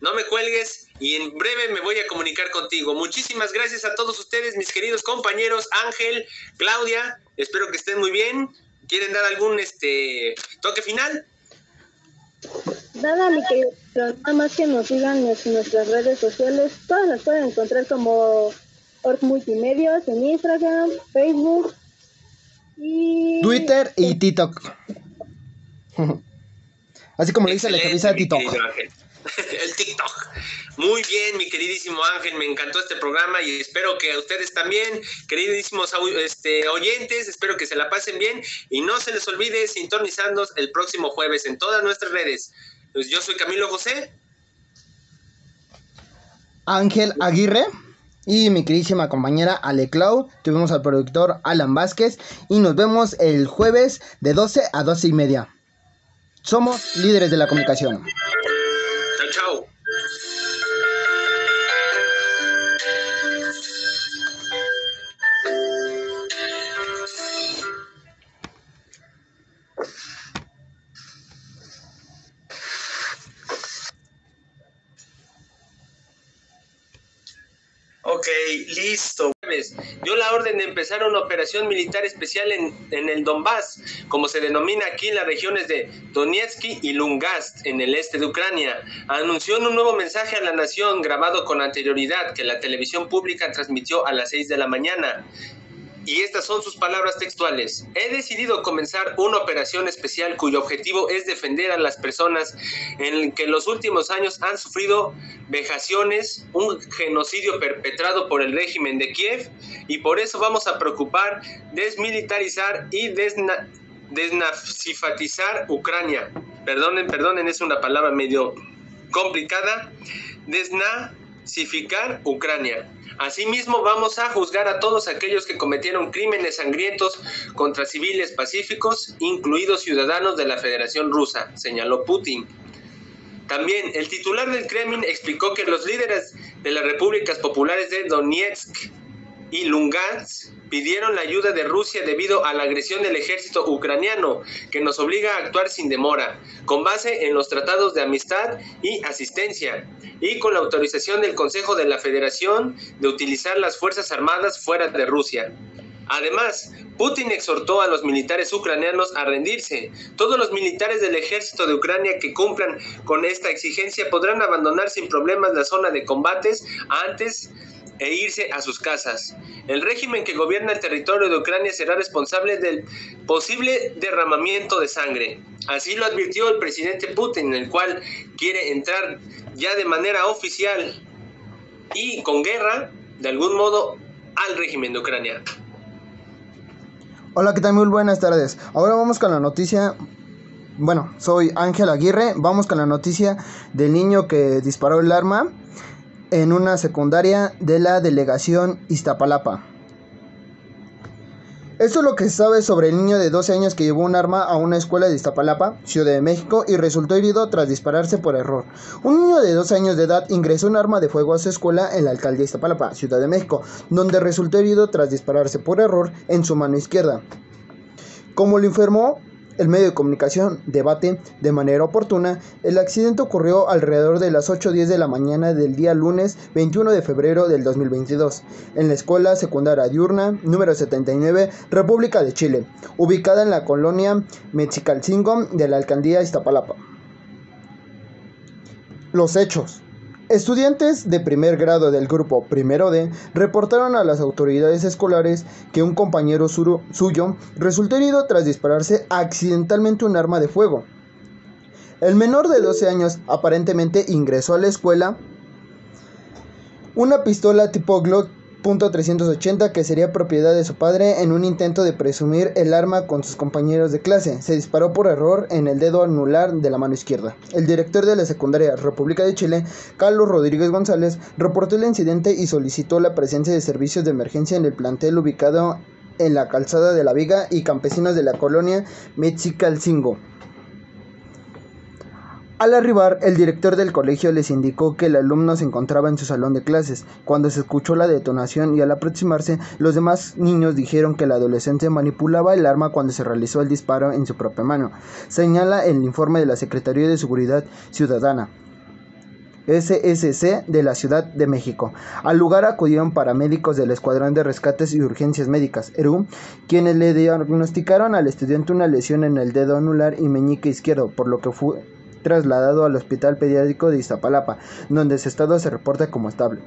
No me cuelgues y en breve me voy a comunicar contigo. Muchísimas gracias a todos ustedes, mis queridos compañeros, Ángel, Claudia, espero que estén muy bien. ¿Quieren dar algún este toque final? Nada, mi querido, nada más que nos sigan en nuestras redes sociales. Todas las pueden encontrar como Org Multimedios en Instagram, Facebook y Twitter y TikTok. Así como le dice la cabeza de TikTok. el TikTok. Muy bien, mi queridísimo Ángel, me encantó este programa y espero que a ustedes también, queridísimos este, oyentes, espero que se la pasen bien y no se les olvide sintonizarnos el próximo jueves en todas nuestras redes. Pues yo soy Camilo José. Ángel Aguirre y mi queridísima compañera Ale Clau. Tuvimos al productor Alan Vázquez y nos vemos el jueves de 12 a 12 y media. Somos líderes de la comunicación. Ok, listo. Dio la orden de empezar una operación militar especial en, en, el Donbass, como se denomina aquí las regiones de Donetsk y Lungast, en el este de Ucrania. Anunció en un nuevo mensaje a la nación grabado con anterioridad que la televisión pública transmitió a las 6 de la mañana y estas son sus palabras textuales. He decidido comenzar una operación especial cuyo objetivo es defender a las personas en que los últimos años han sufrido vejaciones, un genocidio perpetrado por el régimen de Kiev y por eso vamos a preocupar, desmilitarizar y desnazifatizar Ucrania. Perdonen, perdonen, es una palabra medio complicada. Desnazificar Ucrania. Asimismo, vamos a juzgar a todos aquellos que cometieron crímenes sangrientos contra civiles pacíficos, incluidos ciudadanos de la Federación Rusa, señaló Putin. También el titular del Kremlin explicó que los líderes de las repúblicas populares de Donetsk y Lugansk pidieron la ayuda de Rusia debido a la agresión del ejército ucraniano, que nos obliga a actuar sin demora, con base en los tratados de amistad y asistencia, y con la autorización del Consejo de la Federación de utilizar las Fuerzas Armadas fuera de Rusia. Además, Putin exhortó a los militares ucranianos a rendirse. Todos los militares del ejército de Ucrania que cumplan con esta exigencia podrán abandonar sin problemas la zona de combates antes e irse a sus casas. El régimen que gobierna el territorio de Ucrania será responsable del posible derramamiento de sangre. Así lo advirtió el presidente Putin, el cual quiere entrar ya de manera oficial y con guerra, de algún modo, al régimen de Ucrania. Hola, ¿qué tal? Muy buenas tardes. Ahora vamos con la noticia bueno, soy Ángel Aguirre. Vamos con la noticia del niño que disparó el arma en una secundaria de la delegación Iztapalapa. Esto es lo que se sabe sobre el niño de 12 años que llevó un arma a una escuela de Iztapalapa, Ciudad de México, y resultó herido tras dispararse por error. Un niño de 12 años de edad ingresó un arma de fuego a su escuela en la alcaldía Iztapalapa, Ciudad de México, donde resultó herido tras dispararse por error en su mano izquierda. Como lo informó el medio de comunicación debate de manera oportuna, el accidente ocurrió alrededor de las 8.10 de la mañana del día lunes 21 de febrero del 2022, en la escuela secundaria diurna número 79, República de Chile, ubicada en la colonia Mexicalcingo de la alcaldía Iztapalapa. Los hechos. Estudiantes de primer grado del grupo Primero D reportaron a las autoridades escolares que un compañero suyo resultó herido tras dispararse accidentalmente un arma de fuego. El menor de 12 años aparentemente ingresó a la escuela una pistola tipo Glock .380 que sería propiedad de su padre en un intento de presumir el arma con sus compañeros de clase. Se disparó por error en el dedo anular de la mano izquierda. El director de la secundaria República de Chile, Carlos Rodríguez González, reportó el incidente y solicitó la presencia de servicios de emergencia en el plantel ubicado en la calzada de la Viga y campesinos de la colonia Mexicalcingo. Al arribar, el director del colegio les indicó que el alumno se encontraba en su salón de clases. Cuando se escuchó la detonación y al aproximarse, los demás niños dijeron que el adolescente manipulaba el arma cuando se realizó el disparo en su propia mano. Señala el informe de la Secretaría de Seguridad Ciudadana. SSC de la Ciudad de México. Al lugar acudieron paramédicos del Escuadrón de Rescates y Urgencias Médicas, ERU, quienes le diagnosticaron al estudiante una lesión en el dedo anular y meñique izquierdo, por lo que fue trasladado al Hospital Pediátrico de Iztapalapa, donde su estado se reporta como estable.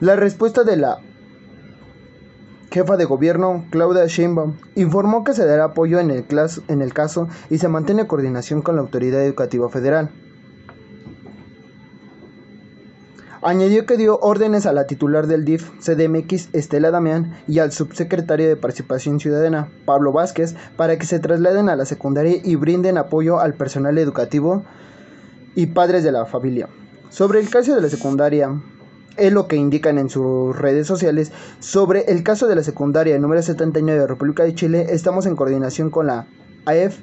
La respuesta de la jefa de gobierno, Claudia Sheinbaum, informó que se dará apoyo en el, en el caso y se mantiene coordinación con la Autoridad Educativa Federal. Añadió que dio órdenes a la titular del DIF CDMX, Estela Damián, y al subsecretario de Participación Ciudadana, Pablo Vázquez, para que se trasladen a la secundaria y brinden apoyo al personal educativo y padres de la familia. Sobre el caso de la secundaria, es lo que indican en sus redes sociales. Sobre el caso de la secundaria número 79 de República de Chile, estamos en coordinación con la AEF,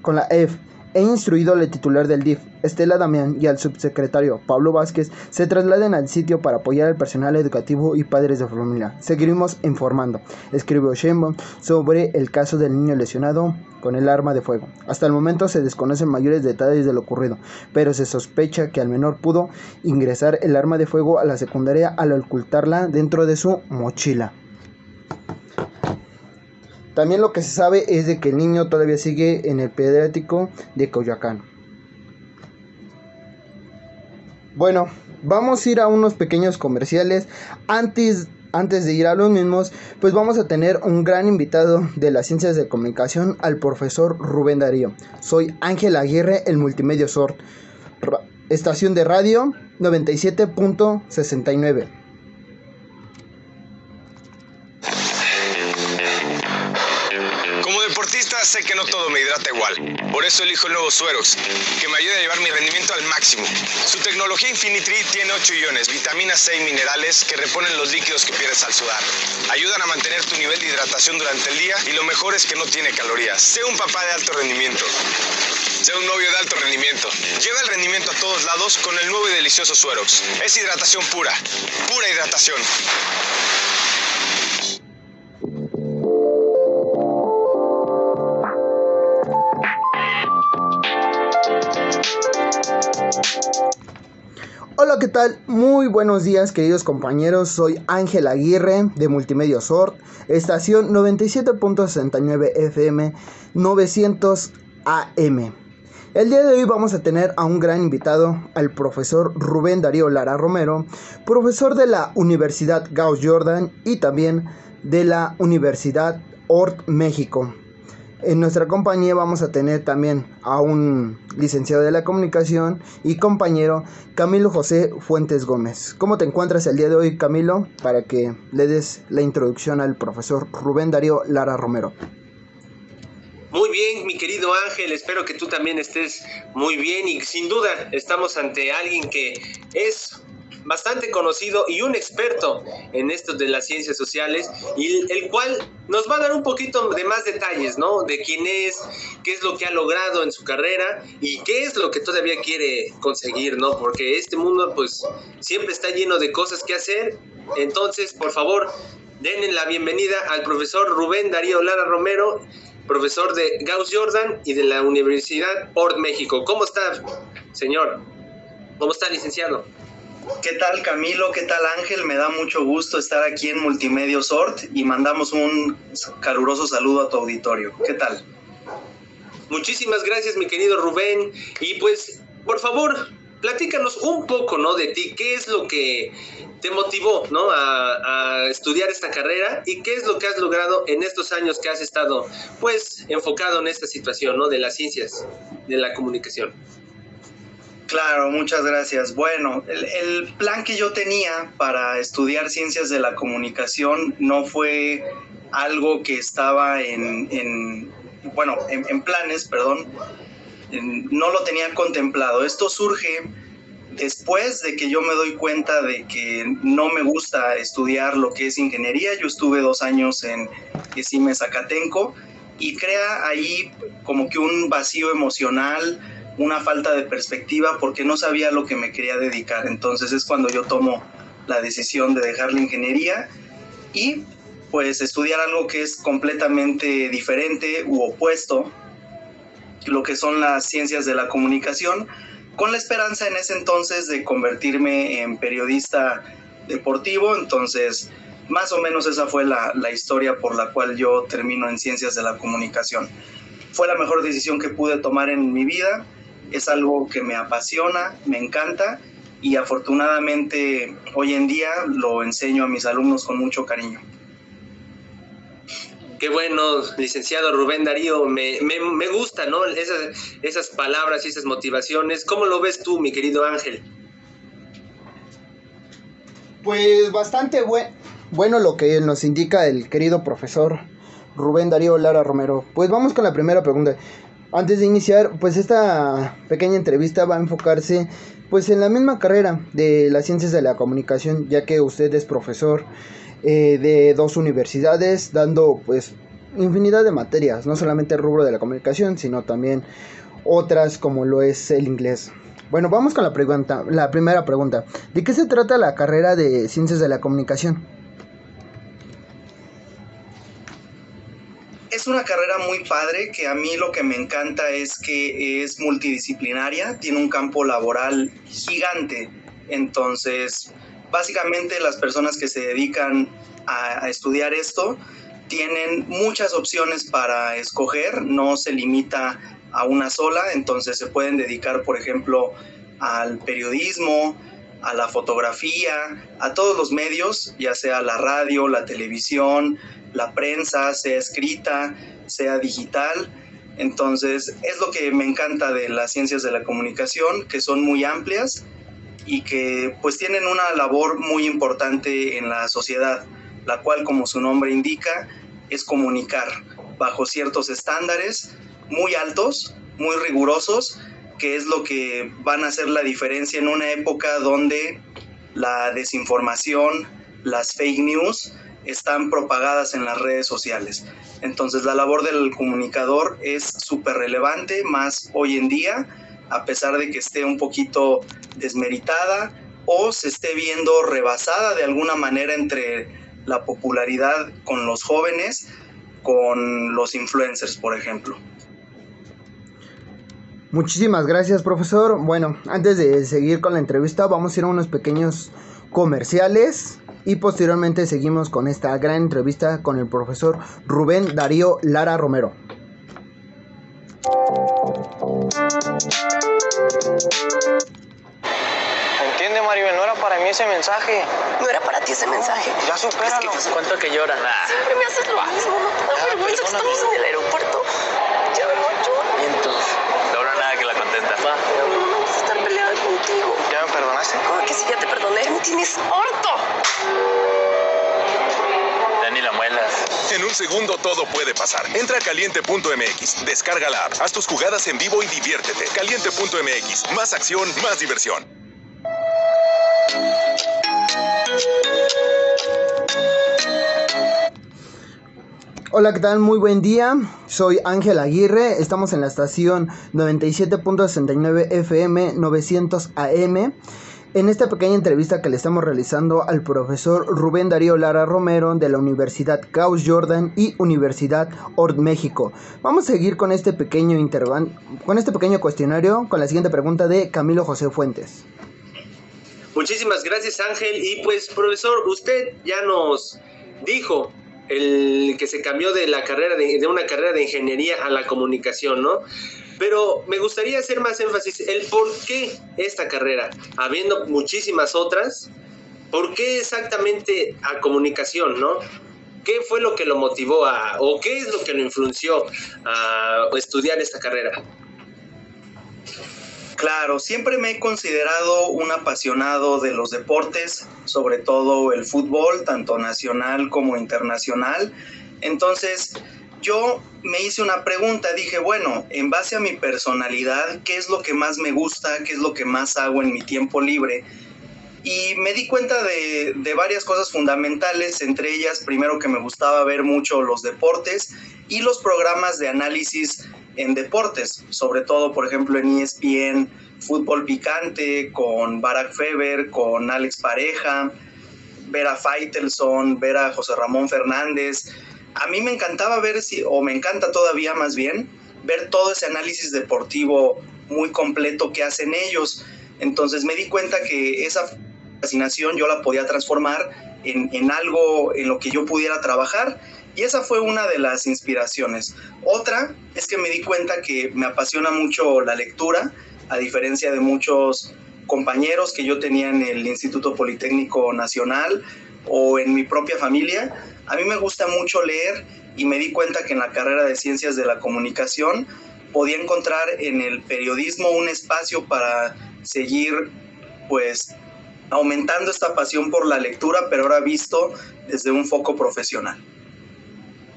con la AEF He instruido al titular del DIF, Estela Damián, y al subsecretario Pablo Vázquez se trasladen al sitio para apoyar al personal educativo y padres de familia. Seguiremos informando, escribió Sheinbaum sobre el caso del niño lesionado con el arma de fuego. Hasta el momento se desconocen mayores detalles de lo ocurrido, pero se sospecha que al menor pudo ingresar el arma de fuego a la secundaria al ocultarla dentro de su mochila. También lo que se sabe es de que el niño todavía sigue en el pediátrico de Coyoacán. Bueno, vamos a ir a unos pequeños comerciales. Antes, antes de ir a los mismos, pues vamos a tener un gran invitado de las ciencias de comunicación, al profesor Rubén Darío. Soy Ángel Aguirre, el Multimedia Sort. Estación de radio 97.69. sé que no todo me hidrata igual. Por eso elijo el nuevo Suerox, que me ayuda a llevar mi rendimiento al máximo. Su tecnología Infinitri tiene 8 iones, vitaminas C y minerales que reponen los líquidos que pierdes al sudar. Ayudan a mantener tu nivel de hidratación durante el día y lo mejor es que no tiene calorías. Sé un papá de alto rendimiento. Sé un novio de alto rendimiento. Lleva el rendimiento a todos lados con el nuevo y delicioso Suerox. Es hidratación pura. Pura hidratación. ¿Qué tal? Muy buenos días, queridos compañeros. Soy Ángel Aguirre de Multimedia Sort, estación 97.69 FM 900 AM. El día de hoy vamos a tener a un gran invitado, al profesor Rubén Darío Lara Romero, profesor de la Universidad Gauss Jordan y también de la Universidad Ort México. En nuestra compañía vamos a tener también a un licenciado de la comunicación y compañero Camilo José Fuentes Gómez. ¿Cómo te encuentras el día de hoy, Camilo? Para que le des la introducción al profesor Rubén Darío Lara Romero. Muy bien, mi querido Ángel, espero que tú también estés muy bien y sin duda estamos ante alguien que es bastante conocido y un experto en esto de las ciencias sociales, y el cual nos va a dar un poquito de más detalles, ¿no? De quién es, qué es lo que ha logrado en su carrera y qué es lo que todavía quiere conseguir, ¿no? Porque este mundo, pues, siempre está lleno de cosas que hacer. Entonces, por favor, denle la bienvenida al profesor Rubén Darío Lara Romero, profesor de Gauss Jordan y de la Universidad Ort México. ¿Cómo está, señor? ¿Cómo está, licenciado? ¿Qué tal Camilo? ¿Qué tal Ángel? Me da mucho gusto estar aquí en Multimedia Sort y mandamos un caluroso saludo a tu auditorio. ¿Qué tal? Muchísimas gracias mi querido Rubén y pues por favor platícanos un poco, ¿no? De ti, qué es lo que te motivó, ¿no? A, estudiar esta carrera y qué es lo que has logrado en estos años que has estado, pues, enfocado en esta situación, ¿no? De las ciencias, de la comunicación. Claro, muchas gracias. Bueno, el, el, plan que yo tenía para estudiar ciencias de la comunicación no fue algo que estaba en, en bueno, en, en, planes, perdón, en, no lo tenía contemplado. Esto surge después de que yo me doy cuenta de que no me gusta estudiar lo que es ingeniería. Yo estuve dos años en ESIME Zacatenco y crea ahí como que un vacío emocional, una falta de perspectiva porque no sabía lo que me quería dedicar. Entonces es cuando yo tomo la decisión de dejar la ingeniería y pues estudiar algo que es completamente diferente u opuesto, lo que son las ciencias de la comunicación, con la esperanza en ese entonces de convertirme en periodista deportivo. Entonces, más o menos esa fue la, la historia por la cual yo termino en ciencias de la comunicación. Fue la mejor decisión que pude tomar en mi vida es algo que me apasiona, me encanta y afortunadamente hoy en día lo enseño a mis alumnos con mucho cariño. Qué bueno, licenciado Rubén Darío, me, me, me gusta, ¿no? Esas, esas palabras y esas motivaciones. ¿Cómo lo ves tú, mi querido Ángel? Pues bastante buen, bueno lo que nos indica el querido profesor Rubén Darío Lara Romero. Pues vamos con la primera pregunta. Antes de iniciar, pues esta pequeña entrevista va a enfocarse pues en la misma carrera de las ciencias de la comunicación, ya que usted es profesor eh, de dos universidades, dando pues infinidad de materias, no solamente el rubro de la comunicación, sino también otras como lo es el inglés. Bueno, vamos con la pregunta, la primera pregunta. ¿De qué se trata la carrera de ciencias de la comunicación? Una carrera muy padre que a mí lo que me encanta es que es multidisciplinaria, tiene un campo laboral gigante. Entonces, básicamente las personas que se dedican a, a estudiar esto tienen muchas opciones para escoger, no se limita a una sola, entonces se pueden dedicar, por ejemplo, al periodismo, a la fotografía, a todos los medios, ya sea la radio, la televisión, la prensa, sea escrita, sea digital. Entonces, es lo que me encanta de las ciencias de la comunicación, que son muy amplias y que pues tienen una labor muy importante en la sociedad, la cual, como su nombre indica, es comunicar bajo ciertos estándares muy altos, muy rigurosos, que es lo que van a hacer la diferencia en una época donde la desinformación, las fake news, están propagadas en las redes sociales. Entonces la labor del comunicador es súper relevante, más hoy en día, a pesar de que esté un poquito desmeritada o se esté viendo rebasada de alguna manera entre la popularidad con los jóvenes, con los influencers, por ejemplo. Muchísimas gracias, profesor. Bueno, antes de seguir con la entrevista, vamos a ir a unos pequeños comerciales y posteriormente seguimos con esta gran entrevista con el profesor Rubén Darío Lara Romero. Entiende, Maribel, no era para mí ese mensaje. No era para ti ese mensaje. Ya supéralo. Es que yo- ¿Cuánto que llora? Siempre me haces lo mismo, no te da Ya, vergüenza que estamos en el aeropuerto. Ya me mucho. Vientos. No habrá nada que la contenta. Va. No me gusta estar peleada contigo. ¿Ya me perdonaste? ¿Cómo que si ya te perdoné? Me tienes harto. Ya ni la muelas. En un segundo todo puede pasar. Entra a caliente.mx, descarga la app, haz tus jugadas en vivo y diviértete. Caliente.mx, más acción, más diversión. Hola, ¿qué tal? Muy buen día. Soy Ángel Aguirre. Estamos en la estación 97.69 FM 900 AM. En esta pequeña entrevista que le estamos realizando al profesor Rubén Darío Lara Romero de la Universidad Caus Jordan y Universidad Ord México. Vamos a seguir con este pequeño con este pequeño cuestionario con la siguiente pregunta de Camilo José Fuentes. Muchísimas gracias Ángel y pues profesor, usted ya nos dijo el que se cambió de la carrera de, de una carrera de ingeniería a la comunicación, ¿no? Pero me gustaría hacer más énfasis el por qué esta carrera, habiendo muchísimas otras, ¿por qué exactamente a comunicación, no? ¿Qué fue lo que lo motivó a, o qué es lo que lo influenció a estudiar esta carrera? Claro, siempre me he considerado un apasionado de los deportes, sobre todo el fútbol, tanto nacional como internacional. Entonces, yo me hice una pregunta, dije, bueno, en base a mi personalidad, ¿qué es lo que más me gusta? ¿Qué es lo que más hago en mi tiempo libre? Y me di cuenta de, de, varias cosas fundamentales, entre ellas, primero que me gustaba ver mucho los deportes y los programas de análisis en deportes, sobre todo, por ejemplo, en ESPN, Fútbol Picante, con Barack Feber, con Alex Pareja, ver a Faitelson, ver a José Ramón Fernández. A mí me encantaba ver, si, o me encanta todavía más bien, ver todo ese análisis deportivo muy completo que hacen ellos. Entonces me di cuenta que esa fascinación yo la podía transformar en, en algo en lo que yo pudiera trabajar y esa fue una de las inspiraciones. Otra es que me di cuenta que me apasiona mucho la lectura, a diferencia de muchos compañeros que yo tenía en el Instituto Politécnico Nacional o en mi propia familia. A mí me gusta mucho leer y me di cuenta que en la carrera de Ciencias de la Comunicación podía encontrar en el periodismo un espacio para seguir pues aumentando esta pasión por la lectura, pero ahora visto desde un foco profesional.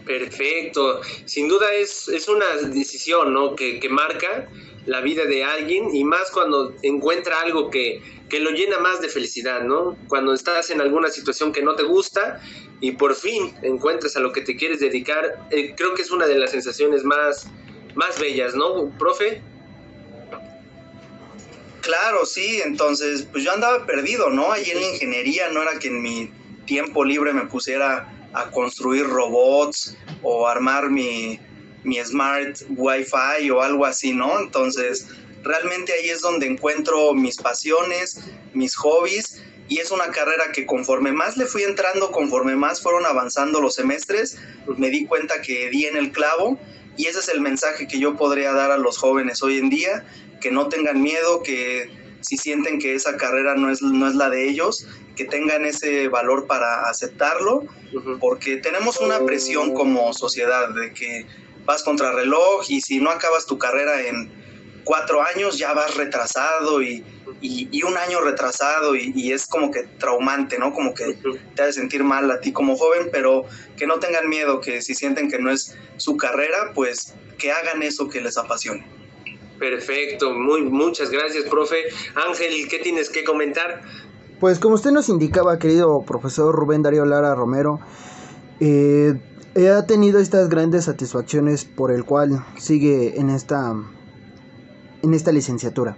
Perfecto. Sin duda es, es una decisión ¿no? que, que, marca la vida de alguien y más cuando encuentra algo que, que, lo llena más de felicidad, ¿no? Cuando estás en alguna situación que no te gusta y por fin encuentras a lo que te quieres dedicar, eh, creo que es una de las sensaciones más, más bellas, ¿no, profe? Claro, sí, entonces pues yo andaba perdido, ¿no? Ahí en la ingeniería no era que en mi tiempo libre me pusiera a construir robots o armar mi, mi smart wifi o algo así, ¿no? Entonces, realmente ahí es donde encuentro mis pasiones, mis hobbies y es una carrera que conforme más le fui entrando, conforme más fueron avanzando los semestres, me di cuenta que di en el clavo y ese es el mensaje que yo podría dar a los jóvenes hoy en día, que no tengan miedo, que si sienten que esa carrera no es, no es la de ellos, que tengan ese valor para aceptarlo, porque tenemos una presión como sociedad de que vas contra reloj y si no acabas tu carrera en cuatro años ya vas retrasado y, y, y un año retrasado y, y, es como que traumante, ¿no? Como que te hace sentir mal a ti como joven, pero que no tengan miedo, que si sienten que no es su carrera, pues que hagan eso que les apasione. Perfecto, muy, muchas gracias, profe. Ángel, ¿qué tienes que comentar? Pues como usted nos indicaba, querido profesor Rubén Darío Lara Romero, eh, ha tenido estas grandes satisfacciones por el cual sigue en esta, en esta licenciatura.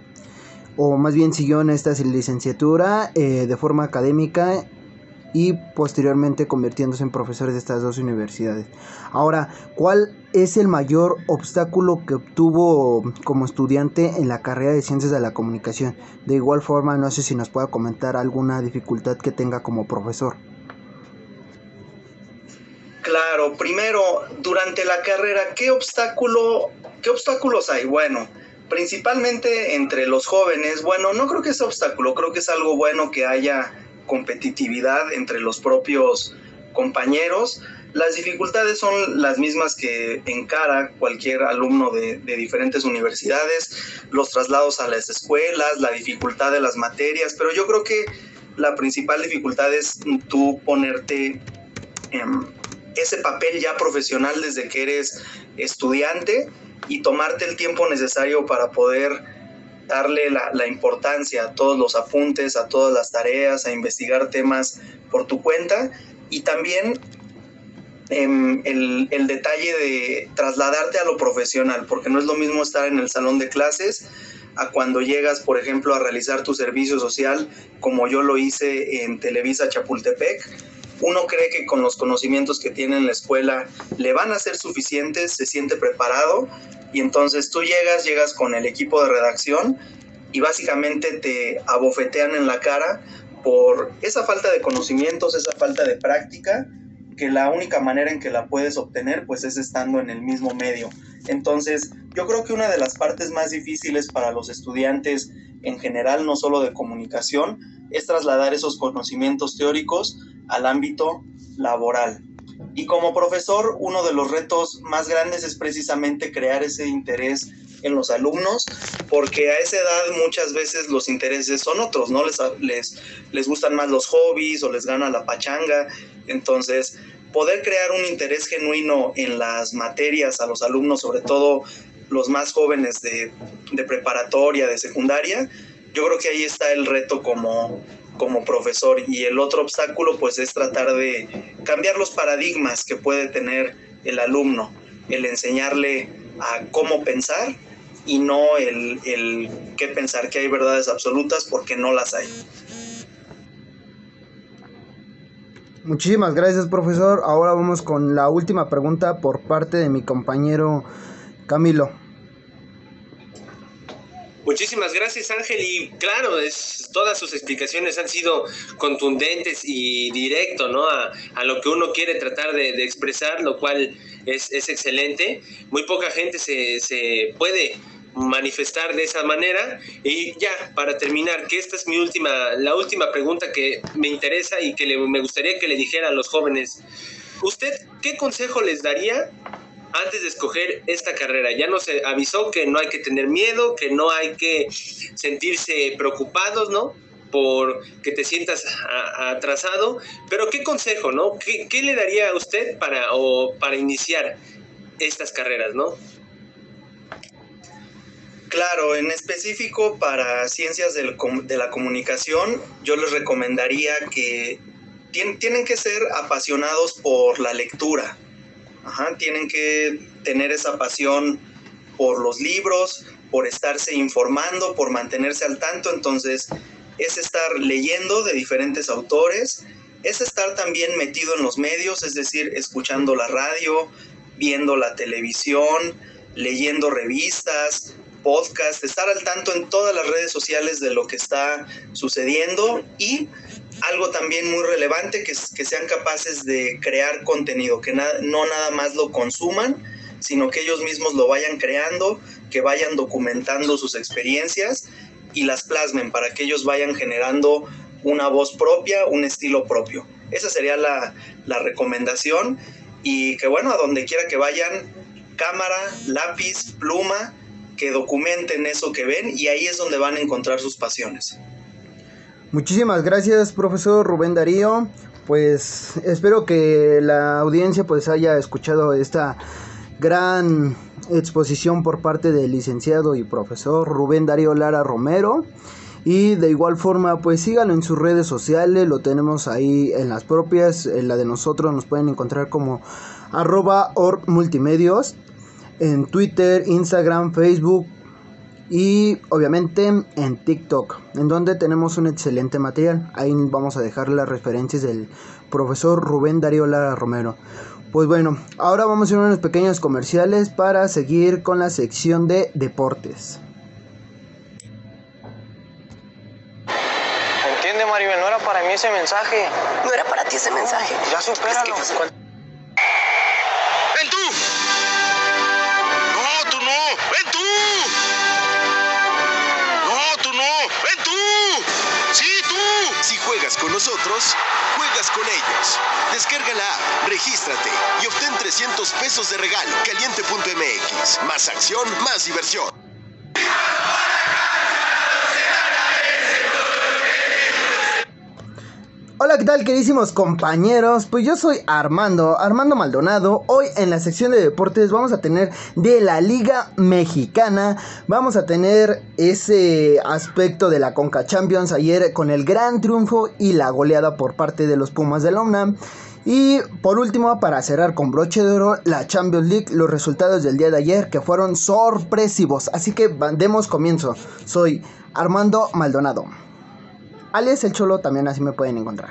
O más bien siguió en esta licenciatura eh, de forma académica y posteriormente convirtiéndose en profesor de estas dos universidades. Ahora, ¿cuál es el mayor obstáculo que obtuvo como estudiante en la carrera de Ciencias de la Comunicación? De igual forma, no sé si nos pueda comentar alguna dificultad que tenga como profesor. Claro, primero, durante la carrera, ¿qué obstáculo, qué obstáculos hay? Bueno, principalmente entre los jóvenes, bueno, no creo que sea obstáculo, creo que es algo bueno que haya competitividad entre los propios compañeros. Las dificultades son las mismas que encara cualquier alumno de, diferentes universidades, los traslados a las escuelas, la dificultad de las materias, pero yo creo que la principal dificultad es tú ponerte en ese papel ya profesional desde que eres estudiante y tomarte el tiempo necesario para poder darle la, importancia a todos los apuntes, a todas las tareas, a investigar temas por tu cuenta y también eh, el, detalle de trasladarte a lo profesional, porque no es lo mismo estar en el salón de clases a cuando llegas, por ejemplo, a realizar tu servicio social, como yo lo hice en Televisa Chapultepec. Uno cree que con los conocimientos que tiene en la escuela le van a ser suficientes, se siente preparado, y entonces tú llegas, llegas con el equipo de redacción y básicamente te abofetean en la cara por esa falta de conocimientos, esa falta de práctica que la única manera en que la puedes obtener pues es estando en el mismo medio. Entonces, yo creo que una de las partes más difíciles para los estudiantes en general, no solo de comunicación, es trasladar esos conocimientos teóricos al ámbito laboral. Y como profesor, uno de los retos más grandes es precisamente crear ese interés en los alumnos, porque a esa edad muchas veces los intereses son otros, ¿no? Les, les, les gustan más los hobbies o les gana la pachanga. Entonces, poder crear un interés genuino en las materias a los alumnos, sobre todo los más jóvenes de, de preparatoria, de secundaria, yo creo que ahí está el reto como, como profesor. Y el otro obstáculo, pues, es tratar de cambiar los paradigmas que puede tener el alumno, el enseñarle a cómo pensar y no el, el qué pensar que hay verdades absolutas porque no las hay. Muchísimas gracias, profesor. Ahora vamos con la última pregunta por parte de mi compañero Camilo. Muchísimas gracias Ángel y claro, es, todas sus explicaciones han sido contundentes y directo, ¿no? A, a lo que uno quiere tratar de, de expresar, lo cual es, es, excelente. Muy poca gente se, se puede manifestar de esa manera y ya para terminar que esta es mi última la última pregunta que me interesa y que le, me gustaría que le dijera a los jóvenes usted qué consejo les daría antes de escoger esta carrera. Ya nos avisó que no hay que tener miedo, que no hay que sentirse preocupados, ¿no? Por que te sientas atrasado. Pero ¿qué consejo, no? ¿Qué, qué le daría a usted para, o, para iniciar estas carreras, no? Claro, en específico para ciencias del, de la comunicación, yo les recomendaría que tienen, tienen que ser apasionados por la lectura, tienen que tener esa pasión por los libros, por estarse informando, por mantenerse al tanto. Entonces, es estar leyendo de diferentes autores, es estar también metido en los medios, es decir, escuchando la radio, viendo la televisión, leyendo revistas, podcast, estar al tanto en todas las redes sociales de lo que está sucediendo y algo también muy relevante, que, que sean capaces de crear contenido, que no nada más lo consuman, sino que ellos mismos lo vayan creando, que vayan documentando sus experiencias y las plasmen para que ellos vayan generando una voz propia, un estilo propio. Esa sería la, la recomendación y que bueno, a donde quiera que vayan, cámara, lápiz, pluma, que documenten eso que ven y ahí es donde van a encontrar sus pasiones. Muchísimas gracias, profesor Rubén Darío. Pues espero que la audiencia pues haya escuchado esta gran exposición por parte del licenciado y profesor Rubén Darío Lara Romero. Y de igual forma, pues síganlo en sus redes sociales, lo tenemos ahí en las propias, en la de nosotros nos pueden encontrar como arroba multimedios, en Twitter, Instagram, Facebook, y obviamente en TikTok, en donde tenemos un excelente material. Ahí vamos a dejar las referencias del profesor Rubén Darío Lara Romero. Pues bueno, ahora vamos a hacer unos pequeños comerciales para seguir con la sección de deportes. Entiende, Maribel, no era para mí ese mensaje. No era para ti ese mensaje. Ya supéralo. Es que Si juegas con nosotros, juegas con ellos. Descarga la app, regístrate y obtén 300 pesos de regalo. Caliente.mx. Más acción, más diversión. Hola, ¿qué tal queridísimos compañeros? Pues yo soy Armando, Armando Maldonado. Hoy en la sección de deportes vamos a tener de la Liga Mexicana. Vamos a tener ese aspecto de la Conca Champions ayer con el gran triunfo y la goleada por parte de los Pumas de la UNAM. Y por último, para cerrar con broche de oro, la Champions League, los resultados del día de ayer que fueron sorpresivos. Así que demos comienzo. Soy Armando Maldonado. Alias el Cholo también así me pueden encontrar.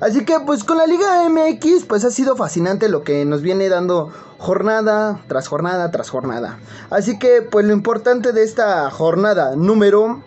Así que pues con la Liga MX pues ha sido fascinante lo que nos viene dando jornada tras jornada tras jornada. Así que pues lo importante de esta jornada número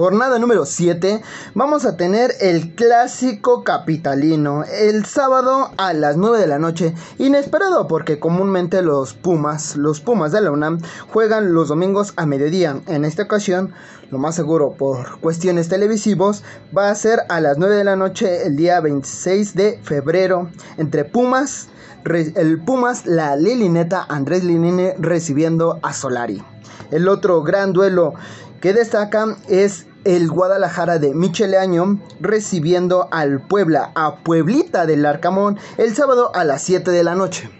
jornada número 7, vamos a tener el clásico capitalino el sábado a las 9 de la noche. Inesperado porque comúnmente los Pumas, los Pumas de la UNAM, juegan los domingos a mediodía. En esta ocasión, lo más seguro por cuestiones televisivos, va a ser a las 9 de la noche el día 26 de febrero entre Pumas el Pumas, la Lilineta Andrés Linine recibiendo a Solari. El otro gran duelo que destaca es el Guadalajara de Michele Año recibiendo al Puebla, a Pueblita del Arcamón, el sábado a las 7 de la noche.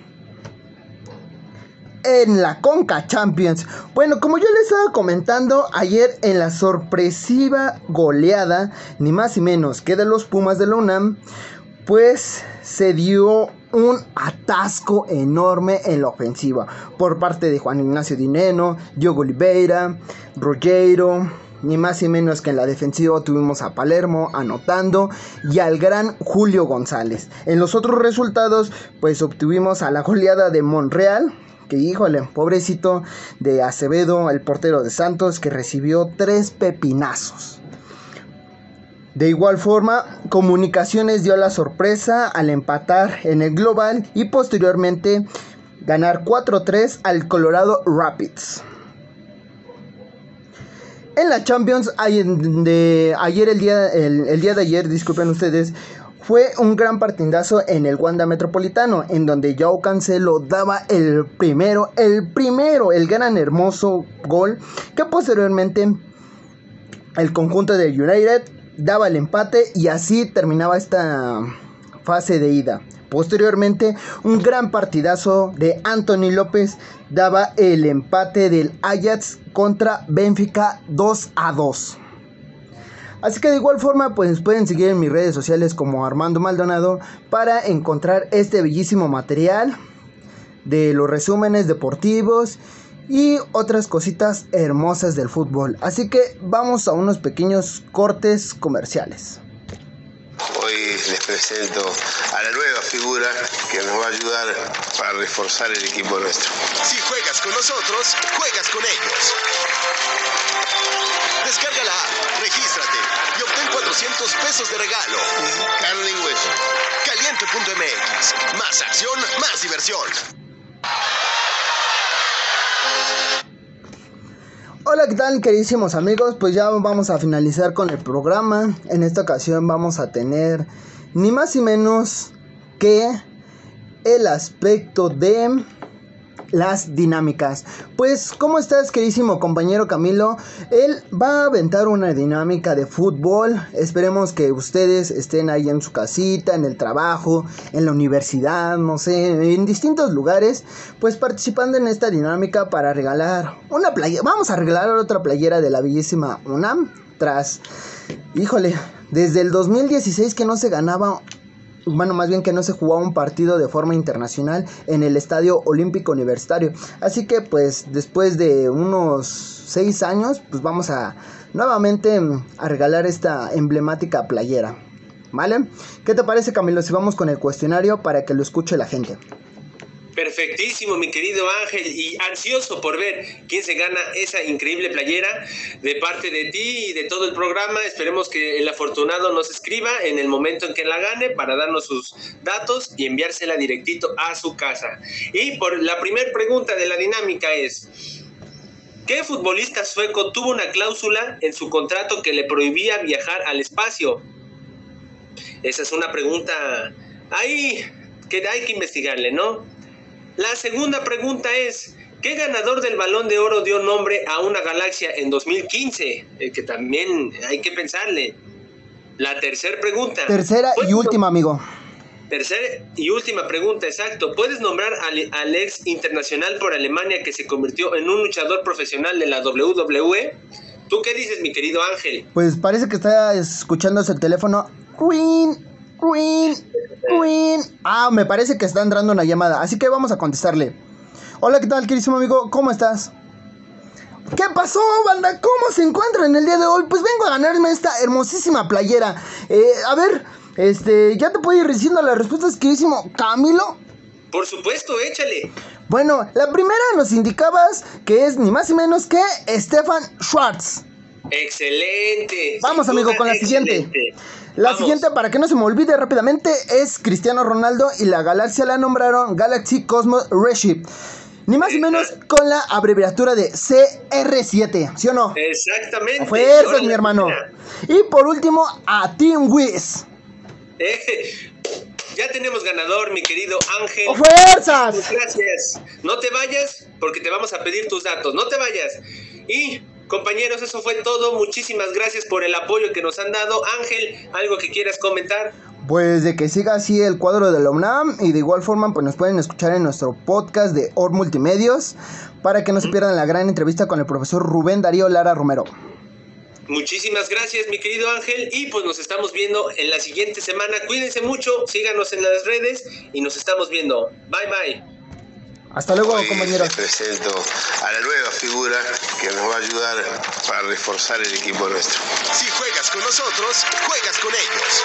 En la Conca Champions. Bueno, como yo les estaba comentando ayer en la sorpresiva goleada, ni más ni menos que de los Pumas de la UNAM, pues se dio un atasco enorme en la ofensiva por parte de Juan Ignacio Dineno, Diogo Oliveira, Rogero, ni más ni menos que en la defensiva tuvimos a Palermo anotando y al gran Julio González. En los otros resultados, pues obtuvimos a la goleada de Monreal, que híjole, pobrecito de Acevedo, el portero de Santos, que recibió tres pepinazos. De igual forma, Comunicaciones dio la sorpresa al empatar en el global y posteriormente ganar 4-3 al Colorado Rapids. En la Champions, ayer el día, el, día de ayer, disculpen ustedes, fue un gran partidazo en el Wanda Metropolitano, en donde Joao Cancelo daba el primero, el primero, el gran hermoso gol, que posteriormente el conjunto de United daba el empate y así terminaba esta fase de ida. Posteriormente, un gran partidazo de Anthony López daba el empate del Ajax contra Benfica 2 a 2. Así que de igual forma, pues pueden seguir en mis redes sociales como Armando Maldonado para encontrar este bellísimo material de los resúmenes deportivos y otras cositas hermosas del fútbol. Así que vamos a unos pequeños cortes comerciales. Hoy les presento a la nueva figura que nos va a ayudar para reforzar el equipo nuestro. Si juegas con nosotros, juegas con ellos. Descarga la app, regístrate y obtén 400 pesos de regalo. Carne y hueso. Caliente.mx. Más acción, más diversión. Hola, ¿qué tal queridísimos amigos? Pues ya vamos a finalizar con el programa. En esta ocasión vamos a tener ni más ni menos que el aspecto de las dinámicas. Pues, ¿cómo estás, queridísimo compañero Camilo? Él va a aventar una dinámica de fútbol. Esperemos que ustedes estén ahí en su casita, en el trabajo, en la universidad, no sé, en distintos lugares, pues participando en esta dinámica para regalar una playera. Vamos a regalar otra playera de la bellísima UNAM. Tras, híjole, desde el 2016 que no se ganaba bueno, más bien que no se jugaba un partido de forma internacional en el Estadio Olímpico Universitario. Así que pues después de unos seis años, pues vamos a nuevamente mm, a regalar esta emblemática playera. ¿Vale? ¿Qué te parece Camilo si vamos con el cuestionario para que lo escuche la gente? Perfectísimo, mi querido Ángel, y ansioso por ver quién se gana esa increíble playera de parte de ti y de todo el programa. Esperemos que el afortunado nos escriba en el momento en que la gane para darnos sus datos y enviársela directito a su casa. Y por la primera pregunta de la dinámica es, ¿qué futbolista sueco tuvo una cláusula en su contrato que le prohibía viajar al espacio? Esa es una pregunta ahí que hay que investigarle, ¿no? La segunda pregunta es, ¿qué ganador del balón de oro dio nombre a una galaxia en 2015? Eh, que también hay que pensarle. La tercera pregunta. Tercera y última, amigo. Tercera y última pregunta, exacto. ¿Puedes nombrar al, ex internacional por Alemania que se convirtió en un luchador profesional de la WWE? ¿Tú qué dices, mi querido Ángel? Pues parece que está escuchándose el teléfono. Queen, Queen. Ah, me parece que está entrando una llamada, así que vamos a contestarle. Hola, ¿qué tal, queridísimo amigo? ¿Cómo estás? ¿Qué pasó, banda? ¿Cómo se encuentran el día de hoy? Pues vengo a ganarme esta hermosísima playera. Eh, a ver, este, ya te puedo ir diciendo las respuestas, queridísimo Camilo. Por supuesto, échale. Bueno, la primera nos indicabas que es ni más ni menos que Stefan Schwartz. Excelente. Vamos, amigo, con la siguiente. La Vamos. siguiente, para que no se me olvide rápidamente, es Cristiano Ronaldo y la galaxia la nombraron Galaxy Cosmos Redship. Ni más ni menos con la abreviatura de CR7, ¿sí o no? Exactamente. Fuerzas, mi hermano. mira. Y por último, a Team Wiz. Eh, ya tenemos ganador, mi querido Ángel. ¡Oh, fuerzas! Gracias. No te vayas porque te vamos a pedir tus datos. No te vayas. Y compañeros, eso fue todo. Muchísimas gracias por el apoyo que nos han dado. Ángel, ¿algo que quieras comentar? Pues de que siga así el cuadro de la UNAM y de igual forma pues nos pueden escuchar en nuestro podcast de OR Multimedios para que no se pierdan la gran entrevista con el profesor Rubén Darío Lara Romero. Muchísimas gracias, mi querido Ángel. Y pues nos estamos viendo en la siguiente semana. Cuídense mucho, síganos en las redes y nos estamos viendo. Bye bye. Hasta luego, Hoy compañeros. Presento a la nueva figura que nos va a ayudar para reforzar el equipo nuestro. Si juegas con nosotros, juegas con ellos.